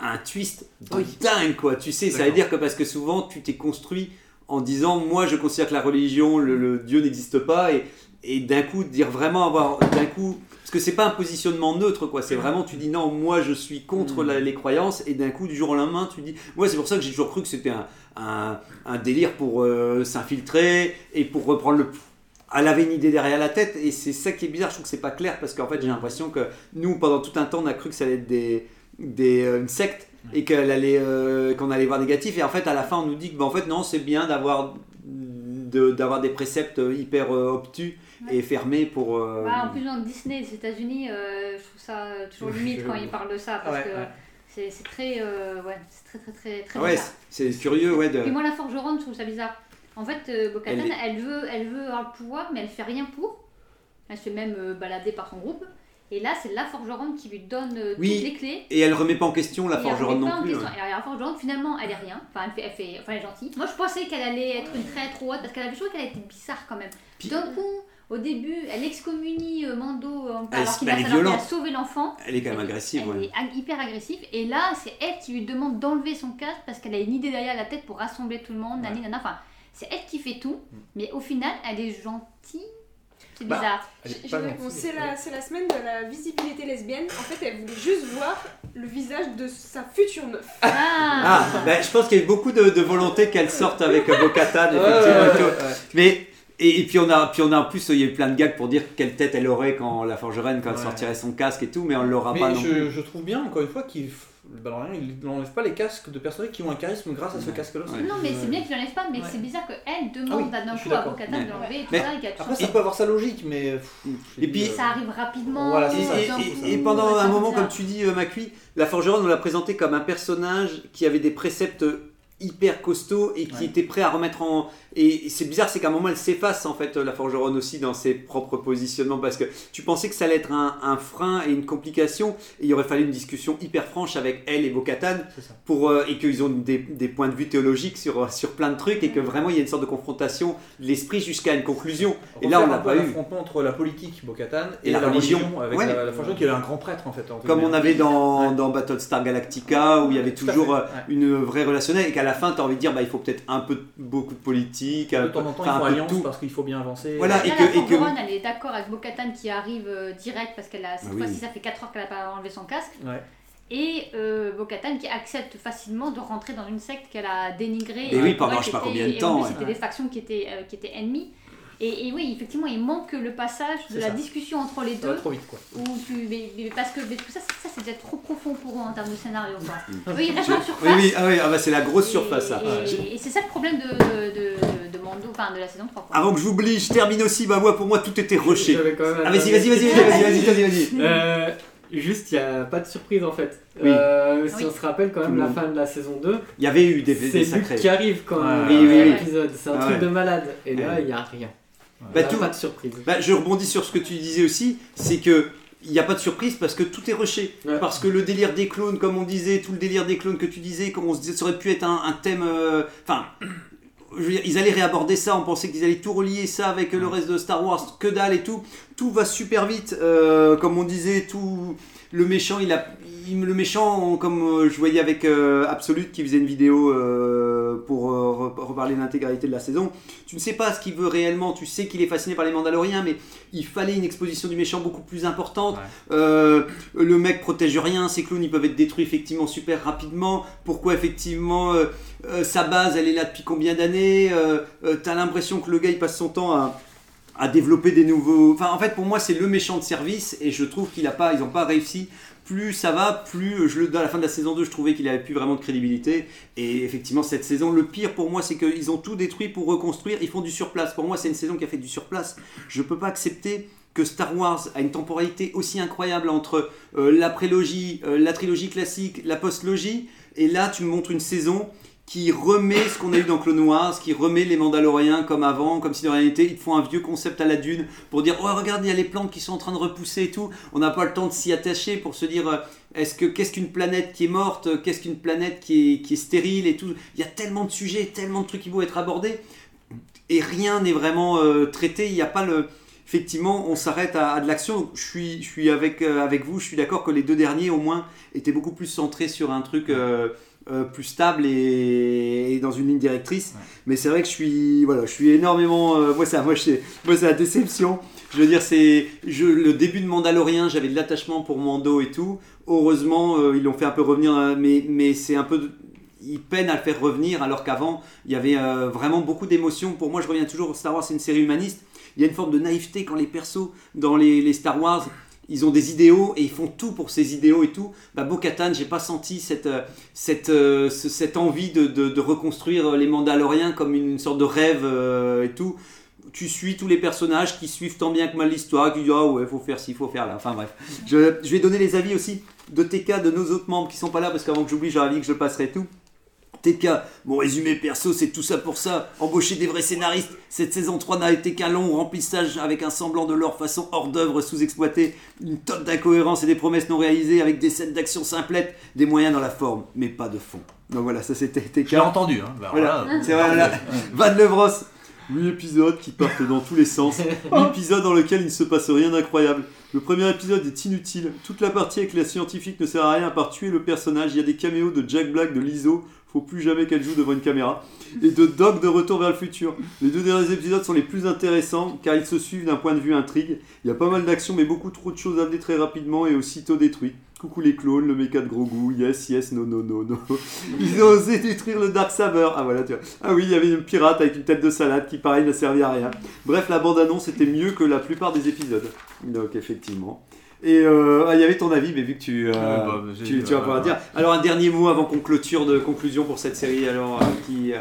un twist de Oui. dingue, quoi. Tu sais, ça veut dire que parce que souvent, tu t'es construit en disant, moi, je considère que la religion, le, le Dieu n'existe pas, et, et d'un coup, dire vraiment avoir, d'un coup, parce que c'est pas un positionnement neutre, quoi. C'est vraiment, tu dis non, moi, je suis contre Mm. la- les croyances, et d'un coup, du jour au lendemain, tu dis, moi, c'est pour ça que j'ai toujours cru que c'était un, un, un délire pour euh, s'infiltrer et pour reprendre le. Elle avait une idée derrière la tête et c'est ça qui est bizarre. Je trouve que c'est pas clair parce qu'en fait j'ai l'impression que nous pendant tout un temps on a cru que ça allait être des, des euh, une secte et qu'elle allait euh, qu'on allait voir négatif et en fait à la fin on nous dit que bah, en fait non c'est bien d'avoir de- d'avoir des préceptes hyper euh, obtus Ouais. et fermés pour. euh, Bah, en plus, dans Disney des États-Unis, je trouve ça toujours limite quand ils parlent de ça parce Ouais, que ouais. c'est c'est très, ouais, c'est très, très, très, très ah ouais, c'est curieux ouais de. Et moi, la forgeronne, je trouve ça bizarre. En fait, euh, Bo-Katan, Elle elle, veut, elle veut avoir le pouvoir, mais elle fait rien pour. Elle se fait même euh, balader par son groupe. Et là, c'est la forgeronne qui lui donne euh, Oui. toutes les clés. Et elle remet pas en question la forgeronne remet pas non en plus. question. hein. Et alors, la forgeronne, finalement, elle est rien. Enfin, elle fait, elle fait, enfin, elle est gentille. Moi, je pensais qu'elle allait être une traître ou autre, parce qu'elle avait toujours qu'elle était bizarre quand même. D'un coup, au début, elle excommunie euh, Mando, alors qu'il a, sauvé l'enfant. Elle est quand même agressive. Elle ouais. est hyper agressive. Et là, c'est elle qui lui demande d'enlever son casque parce qu'elle a une idée derrière la tête pour rassembler tout le monde. Nani, nana. Enfin, c'est elle qui fait tout. Mais au final, elle est gentille. C'est Bah, bizarre. Elle. C'est la, c'est la semaine de la visibilité lesbienne. En fait, elle voulait juste voir le visage de sa future meuf. Ah, Ah, ben, je pense qu'il y a eu beaucoup de, de volonté qu'elle sorte avec euh, Bo-Katan, Ouais, effectivement. ouais, et tout. ouais, ouais. Mais et, et puis on a puis on a en plus il y a eu plein de gags pour dire quelle tête elle aurait quand la forgerenne quand elle Ouais. sortirait son casque et tout, mais on l'aura pas non je, plus. je trouve bien, encore une fois, qu'il f- le Ballerien, il n'enlève pas les casques de personnes qui ont un charisme grâce à ce casque-là. Ouais. non, mais c'est bien qu'il l'enlève pas. Mais Ouais. c'est bizarre qu'elle Ah demande oui, d'un coup à. Bo-Katan de l'enlever et tout Mais- ça. Après, ça. peut avoir sa logique, mais. Et puis- ça arrive rapidement. Voilà, Et, c'est ça. d'un et- coup, et- et pendant un moment, comme tu dis, euh, Macui, la forgeronne, on l'a présenté comme un personnage qui avait des préceptes hyper costauds et qui Ouais. était prêt à remettre en. Et c'est bizarre, c'est qu'à un moment, elle s'efface en fait, la forgeronne aussi, dans ses propres positionnements, parce que tu pensais que ça allait être un, un frein et une complication, et il aurait fallu une discussion hyper franche avec elle et Bo-Katan, pour, euh, et qu'ils ont des, des points de vue théologiques sur, sur plein de trucs, et que vraiment il y a une sorte de confrontation de l'esprit jusqu'à une conclusion. Et là, on peu pas eu. l'affrontement entre la politique, Bo-Katan, et, Et la la, religion. religion, avec Ouais. la, la forgeronne qui est un grand prêtre en fait. entre Comme on avait dans, Ouais. dans Battlestar Galactica, où il y avait toujours euh, une vraie relationnelle, et qu'à la fin, tu as envie de dire, bah, il faut peut-être un peu, beaucoup de politique, De temps en temps, ils font alliance tout. parce qu'il faut bien avancer. Voilà, Là, et la que- et que- forgeronne, elle est d'accord avec Bo-Katan qui arrive euh, direct parce qu'elle a cette Ah oui. fois-ci ça fait 4 heures qu'elle n'a pas enlevé son casque. Ouais. Et euh, Bo-Katan qui accepte facilement de rentrer dans une secte qu'elle a dénigrée. Et oui, pour pendant je sais pas combien de et temps, ouais. c'était des factions qui étaient, euh, qui étaient ennemies. Et, et oui, effectivement, il manque le passage de la ça. discussion entre les Ça va deux. trop vite quoi. Où tu, mais, mais parce que mais tout ça, ça c'est déjà trop profond pour eux en termes de scénario. Quoi. Mm. Eux, ils restent en Oui, surface. oui, ah oui, ah bah, c'est la grosse Et- surface ça. Et, J'ai- et c'est ça le problème de, de, de, de Mando, enfin de la saison 3. Quoi. Avant que j'oublie, je termine aussi. Bah, moi, pour moi, tout était rushé. Ah, vas-y, vas-y, vas-y, vas-y, vas-y, vas-y, vas-y. Euh, juste, il n'y a pas de surprise en fait. Oui. Euh, si Oui. on se rappelle quand même la fin de la saison 2, Il y avait eu des, des c'est qui arrive quand Ouais. même Oui, oui, oui. l'épisode. C'est un Ah truc ouais. de malade. Et là, Ouais. il n'y a rien. Bah, tout- pas de surprise. Bah, je rebondis sur ce que tu disais aussi, c'est que il n'y a pas de surprise parce que tout est rushé. Ouais. Parce que le délire des clones, comme on disait, tout le délire des clones que tu disais, comme on se disait, ça aurait pu être un, un thème. euh, Enfin. je veux dire, ils allaient réaborder ça, on pensait qu'ils allaient tout relier ça avec le reste de Star Wars, que dalle et tout. Tout va super vite, euh, comme on disait, tout. Le méchant, il a. il- le méchant, comme euh, je voyais avec euh, Absolute qui faisait une vidéo euh, pour euh, re- reparler de l'intégralité de la saison, tu ne sais pas ce qu'il veut réellement, tu sais qu'il est fasciné par les Mandaloriens, mais il fallait une exposition du méchant beaucoup plus importante. Ouais. Euh, le mec protège rien, ces clones ils peuvent être détruits effectivement super rapidement. Pourquoi effectivement euh, euh, sa base elle est là depuis combien d'années? Euh, euh, T'as l'impression que le gars il passe son temps à, à développer des nouveaux. Enfin en fait pour moi c'est le méchant de service et je trouve qu'il a pas, ils n'ont pas réussi. Plus ça va, plus je le, à la fin de la saison 2, je trouvais qu'il avait plus vraiment de crédibilité. Et effectivement, cette saison, le pire pour moi, c'est qu'ils ont tout détruit pour reconstruire. Ils font du surplace. Pour moi, c'est une saison qui a fait du surplace. Je peux pas accepter que Star Wars a une temporalité aussi incroyable entre euh, la prélogie, euh, la trilogie classique, la postlogie, et là tu me montres une saison qui remet ce qu'on a eu dans Clone Wars, qui remet les Mandaloriens comme avant, comme si de rien n'était. Ils font un vieux concept à la dune pour dire oh regarde il y a les plantes qui sont en train de repousser et tout. On n'a pas le temps de s'y attacher pour se dire euh, est-ce que qu'est-ce qu'une planète qui est morte, qu'est-ce qu'une planète qui est, qui est stérile et tout. Il y a tellement de sujets, tellement de trucs qui vont être abordés et rien n'est vraiment euh, traité. Il n'y a pas le. Effectivement, on s'arrête à, de l'action. Je suis, je suis avec, euh, avec vous. Je suis d'accord que les deux derniers, au moins, étaient beaucoup plus centrés sur un truc euh, euh, plus stable et, et dans une ligne directrice. Mais c'est vrai que je suis, voilà, je suis énormément. euh, moi, ça, moi, moi, c'est la déception. Je veux dire, c'est le début de Mandalorien, j'avais de l'attachement pour Mando et tout. Heureusement, euh, ils l'ont fait un peu revenir, euh, mais, mais c'est un peu. de- Ils peinent à le faire revenir, alors qu'avant, il y avait vraiment beaucoup d'émotions. Pour moi, je reviens toujours. Star Wars, c'est une série humaniste. Il y a une forme de naïveté quand les persos dans les, les Star Wars, ils ont des idéaux et ils font tout pour ces idéaux et tout. Bah, Bo-Katan, j'ai pas senti cette, euh, cette, euh, ce- cette envie de, de- reconstruire les Mandaloriens comme une, sorte de rêve euh, et tout. Tu suis tous les personnages qui suivent tant bien que mal l'histoire, qui disent ah ouais, faut faire ci, faut faire là. Enfin bref. Je, je vais donner les avis aussi de TK, de nos autres membres qui sont pas là parce qu'avant que j'oublie, j'aurais dit que je passerai tout. TK, mon résumé perso, c'est tout ça pour ça. Embaucher des vrais scénaristes. Cette saison 3 n'a été qu'un long remplissage avec un semblant de leur façon hors d'œuvre sous-exploité. Une tonne d'incohérences et des promesses non réalisées avec des scènes d'action simplettes, des moyens dans la forme, mais pas de fond. Donc voilà, ça c'était TK. Je l'ai entendu. Hein. Bah, Voilà, voilà. c'est vrai, voilà. Van Levros. 8 épisodes qui partent dans tous les sens. 8 épisodes dans lesquels il ne se passe rien d'incroyable. Le premier épisode est inutile. Toute la partie avec la scientifique ne sert à rien à part tuer le personnage. Il y a des caméos de Jack Black, de Lizzo. Faut plus jamais qu'elle joue devant une caméra. Et de Doc de Retour vers le futur. Les deux derniers épisodes sont les plus intéressants car ils se suivent d'un point de vue intrigue. Il y a pas mal d'action mais beaucoup trop de choses amenées très rapidement et aussitôt détruites. Coucou les clones, le méca de Grogu, yes, yes, no, no, no, no. Ils ont osé détruire le Dark Saber. Ah voilà, tu vois. Ah oui, il y avait une pirate avec une tête de salade qui, pareil, n'a servi à rien. Bref, la bande-annonce était mieux que la plupart des épisodes. Donc, effectivement. Et euh, ah, il y avait ton avis, mais vu que tu, euh, Euh, bah, tu, tu vas euh, pouvoir ouais. dire. Alors, un dernier mot avant qu'on clôture de conclusion pour cette série, alors, euh, qui, euh,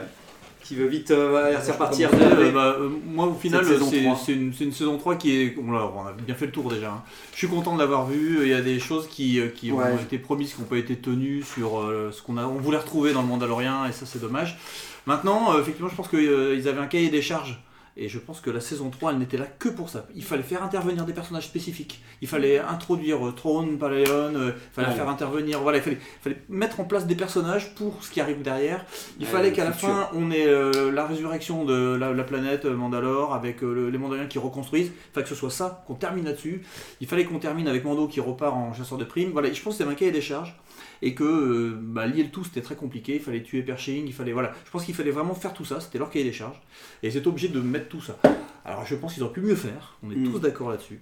qui veut vite euh, c'est repartir. Euh, bah, euh, moi, au final, c'est 3. c'est une, une saison 3 qui est. On, l'a- on a bien fait le tour déjà. hein. Je suis content de l'avoir vu. Il y a des choses qui, euh, qui Ouais. ont été promises, qui n'ont pas été tenues sur euh, ce qu'on a, on voulait retrouver dans le Mandalorien, et ça, c'est dommage. Maintenant, euh, effectivement, je pense qu'ils avaient un cahier des charges. Et je pense que la saison 3, elle n'était là que pour ça. Il fallait faire intervenir des personnages spécifiques. Il fallait introduire euh, Throne, Palaeon, euh, il fallait Ouais. faire intervenir. Voilà, il fallait, fallait mettre en place des personnages pour ce qui arrive derrière. Il Ouais, fallait qu'à la fin, on ait euh, la résurrection de la, la planète euh, Mandalore avec le- les Mandaloriens qui reconstruisent. Il fallait que ce soit ça, qu'on termine là-dessus. Il fallait qu'on termine avec Mando qui repart en chasseur de primes. Voilà, je pense que c'était un cahier des charges. Et que euh, bah, lier le tout, c'était très compliqué. Il fallait tuer Pershing. Il fallait, voilà. Je pense qu'il fallait vraiment faire tout ça. C'était leur cahier des charges. Et ils étaient obligés de mettre tout ça. Alors je pense qu'ils auraient pu mieux faire. On est Mm. tous d'accord là-dessus.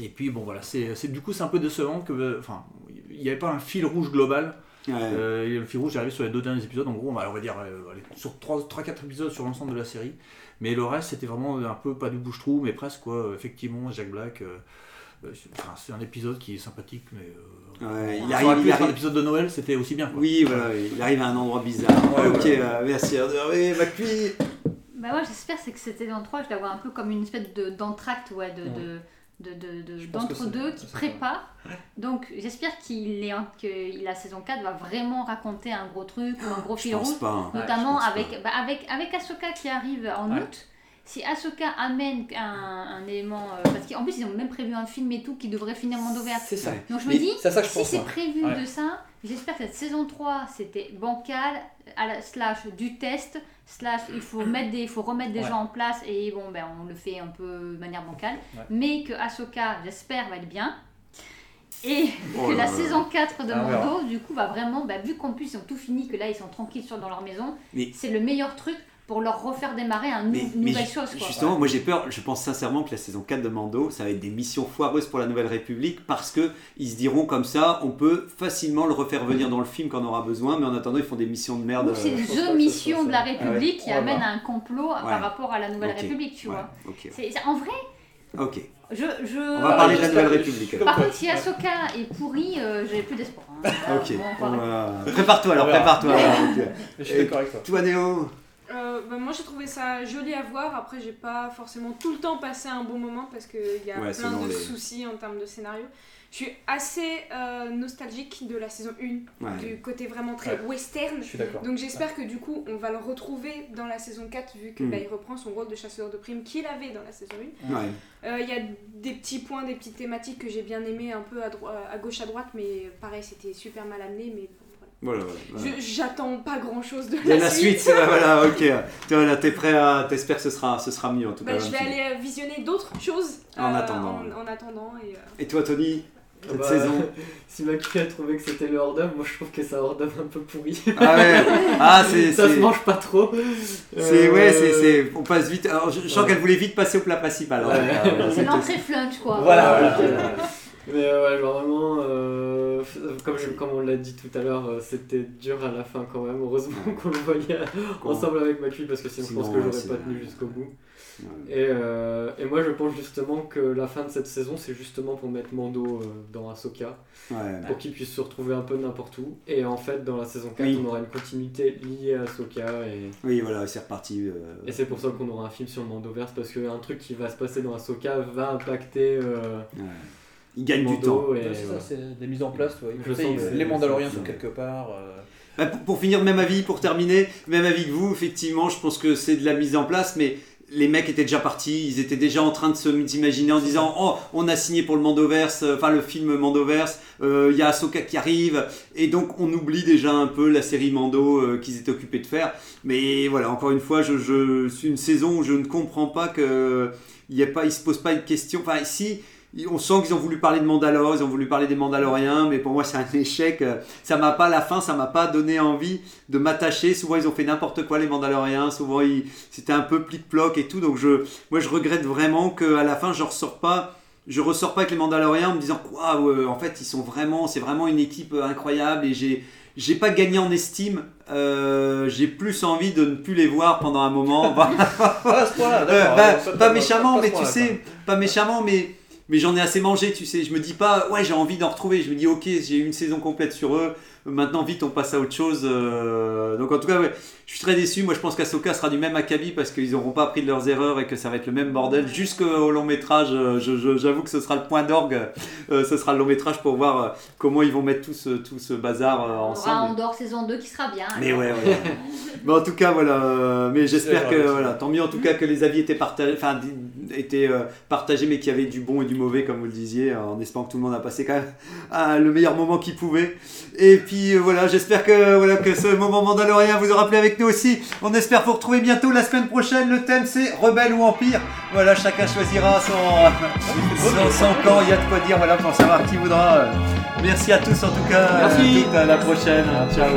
Et puis bon voilà, c'est du coup c'est un peu décevant que, euh, enfin, il n'y avait pas un fil rouge global Ouais. Euh, le fil rouge est arrivé sur les deux derniers épisodes. En gros, on va, on va dire euh, sur 3-4 épisodes sur l'ensemble de la série. Mais le reste, c'était vraiment un peu pas du bouche-trou, mais presque quoi. Effectivement, Jack Black. euh, c'est un épisode qui est sympathique, mais. Ouais, il arrive, il arrive- épisode de Noël, c'était aussi bien. Quoi. Oui, voilà, il arrive à un endroit bizarre. Ouais, ok, ouais. euh, merci. Oui, McPhee. Bah moi j'espère c'est que cette saison 3, je la vois un peu comme une espèce de d'entracte ouais, de, de, de, de, de- d'entre-deux qui prépare. Donc j'espère qu'il est, que la saison 4 va vraiment raconter un gros truc ou un gros Je fil rouge. pas. hein. Notamment avec, bah, avec, avec Ahsoka qui arrive en Ouais. août. Si Ahsoka amène un, un élément. euh, parce qu'en plus ils ont même prévu un film et tout qui devrait finir Mandoverse. C'est ça. Donc je me dis, c'est à ça que je si c'est moi. prévu Ouais. de ça, j'espère que cette saison 3 c'était bancal, à la, slash du test, slash il faut, mettre des, il faut remettre des Ouais. gens en place et bon ben on le fait un peu de manière bancale. Ouais. Mais que Ahsoka, j'espère, va être bien. Et Oh que là la là. saison 4 de Ah. Mando, du coup, va vraiment, bah, vu qu'en plus ils ont tout fini, que là ils sont tranquilles sur, dans leur maison, Mais- c'est le meilleur truc pour leur refaire démarrer un nou- Mais, une mais nouvelle chose. Quoi. justement, moi j'ai peur, je pense sincèrement que la saison 4 de Mando, ça va être des missions foireuses pour la Nouvelle République parce que ils se diront comme ça, on peut facilement le refaire venir dans le film quand on aura besoin, mais en attendant, ils font des missions de merde. C'est euh, The Mission de la. République Ah qui ouais. Amène à un complot Ouais. par rapport à la Nouvelle. République, tu ouais, vois. C'est, en vrai, Ok. je. je... On va parler de la Nouvelle République. Par contre, si Ahsoka est pourrie, euh, j'ai plus d'espoir. hein. Ok. Bon, On voilà. va- Prépare-toi alors, prépare-toi. Je suis d'accord avec toi. Toi Néo Euh, bah, moi j'ai trouvé ça joli à voir. Après, j'ai pas forcément tout le temps passé un bon moment parce qu'il y a Ouais, plein de les- soucis en termes de scénario. Je suis assez euh, nostalgique de la saison 1, Ouais. du côté vraiment très Ouais. western. Je suis d'accord. Donc j'espère que du coup on va le retrouver dans la saison 4 vu que Mm. bah, il reprend son rôle de chasseur de primes qu'il avait dans la saison 1. Ouais. Euh, Il y a des petits points, des petites thématiques que j'ai bien aimé un peu à, à gauche à droite mais pareil c'était super mal amené mais bon, voilà. Voilà, voilà. Je- J'attends pas grand chose de De la, la suite, ouais, voilà, ok. Toi, là, t'es prêt à. T'espères que ce sera, ce sera mieux en tout cas. Bah, je même vais aller euh, visionner d'autres choses En euh, attendant. En, en attendant et, euh, Et toi, Tony Cette Bah, saison Si Macri a trouvé que c'était le hors-d'œuvre, moi je trouve que c'est un hors-d'œuvre un peu pourri. Ah ouais Ah, c'est. ça se mange pas trop. C'est Euh, ouais, c'est c'est on passe vite. Alors, je, je sens Ouais. qu'elle voulait vite passer au plat principal. hein. Ouais. Euh, C'est c'était- l'entrée flunch, quoi. Voilà, voilà. Mais euh, ouais, genre vraiment, euh, comme, je- comme on l'a dit tout à l'heure, euh, c'était dur à la fin quand même. Heureusement qu'on le voyait ensemble avec Macri parce que sinon, je pense que ouais, j'aurais pas tenu jusqu'au bout. Ouais. Et, euh, et moi je pense justement que la fin de cette saison c'est justement pour mettre Mando dans Ahsoka, Ouais. pour qu'il puisse se retrouver un peu n'importe où. Et en fait dans la saison 4 Oui. on aura une continuité liée à Ahsoka et, Oui, voilà, c'est reparti. et c'est pour ça qu'on aura un film sur Mandoverse parce qu'un truc qui va se passer dans Ahsoka va impacter. Il gagne du temps. Et, Ouais, c'est ça, c'est des mises en place. toi. Je sais, les c'est- Mandaloriens c'est- sont quelque part. euh, Bah, pour, pour finir, même avis, pour terminer, même avis que vous, effectivement, je pense que c'est de la mise en place, mais les mecs étaient déjà partis, ils étaient déjà en train de se s'imaginer en disant Oh, on a signé pour le Mandoverse, euh, enfin le film Mandoverse, euh, il y a Ahsoka qui arrive, et donc on oublie déjà un peu la série Mando euh, qu'ils étaient occupés de faire. Mais voilà, encore une fois, je, je suis une saison où je ne comprends pas que il y a pas, ils se posent pas une question. Enfin, ici. On sent qu'ils ont voulu parler de Mandalore, ils ont voulu parler des Mandaloriens, mais pour moi c'est un échec. Euh, Ça m'a pas la fin, ça m'a pas donné envie de m'attacher. Souvent ils ont fait n'importe quoi les Mandaloriens, souvent ils- c'était un peu plic-ploc et tout. Donc je, moi je regrette vraiment qu'à la fin je ressors pas, je ressors pas avec les Mandaloriens en me disant quoi, en fait ils sont vraiment, c'est vraiment une équipe euh, incroyable et j'ai j'ai pas gagné en estime. Euh, j'ai plus envie de ne plus les voir pendant un moment. Euh, pas méchamment, mais tu sais, pas méchamment, mais, mais j'en ai assez mangé, tu sais. Je me dis pas, ouais, j'ai envie d'en retrouver. Je me dis, ok, j'ai une saison complète sur eux. Maintenant, vite, on passe à autre chose. euh, Donc, en tout cas, ouais, je suis très déçu. Moi, je pense qu'Asoka sera du même acabit parce qu'ils n'auront pas appris de leurs erreurs et que ça va être le même bordel jusqu'au long métrage. euh, J'avoue que ce sera le point d'orgue. euh, ce sera le long métrage pour voir comment ils vont mettre tout ce, tout ce bazar euh, On aura ensemble. Andorre saison 2 qui sera bien. Mais ouais, ouais. Mais en tout cas, voilà. Mais j'espère que voilà, tant mieux en tout cas que les avis étaient partagés, enfin étaient partagés, mais qu'il y avait du bon et du mauvais, comme vous le disiez, en espérant que tout le monde a passé quand même le meilleur moment qu'il pouvait. Et puis euh, voilà, j'espère que voilà que ce moment mandalorien vous aura plu avec nous aussi. On espère vous retrouver bientôt la semaine prochaine. Le thème c'est rebelle ou empire. Voilà, chacun choisira son son, son camp. Il y a de quoi dire. Voilà pour savoir qui voudra. Merci à tous en tout cas. Merci. À à la prochaine. Ciao.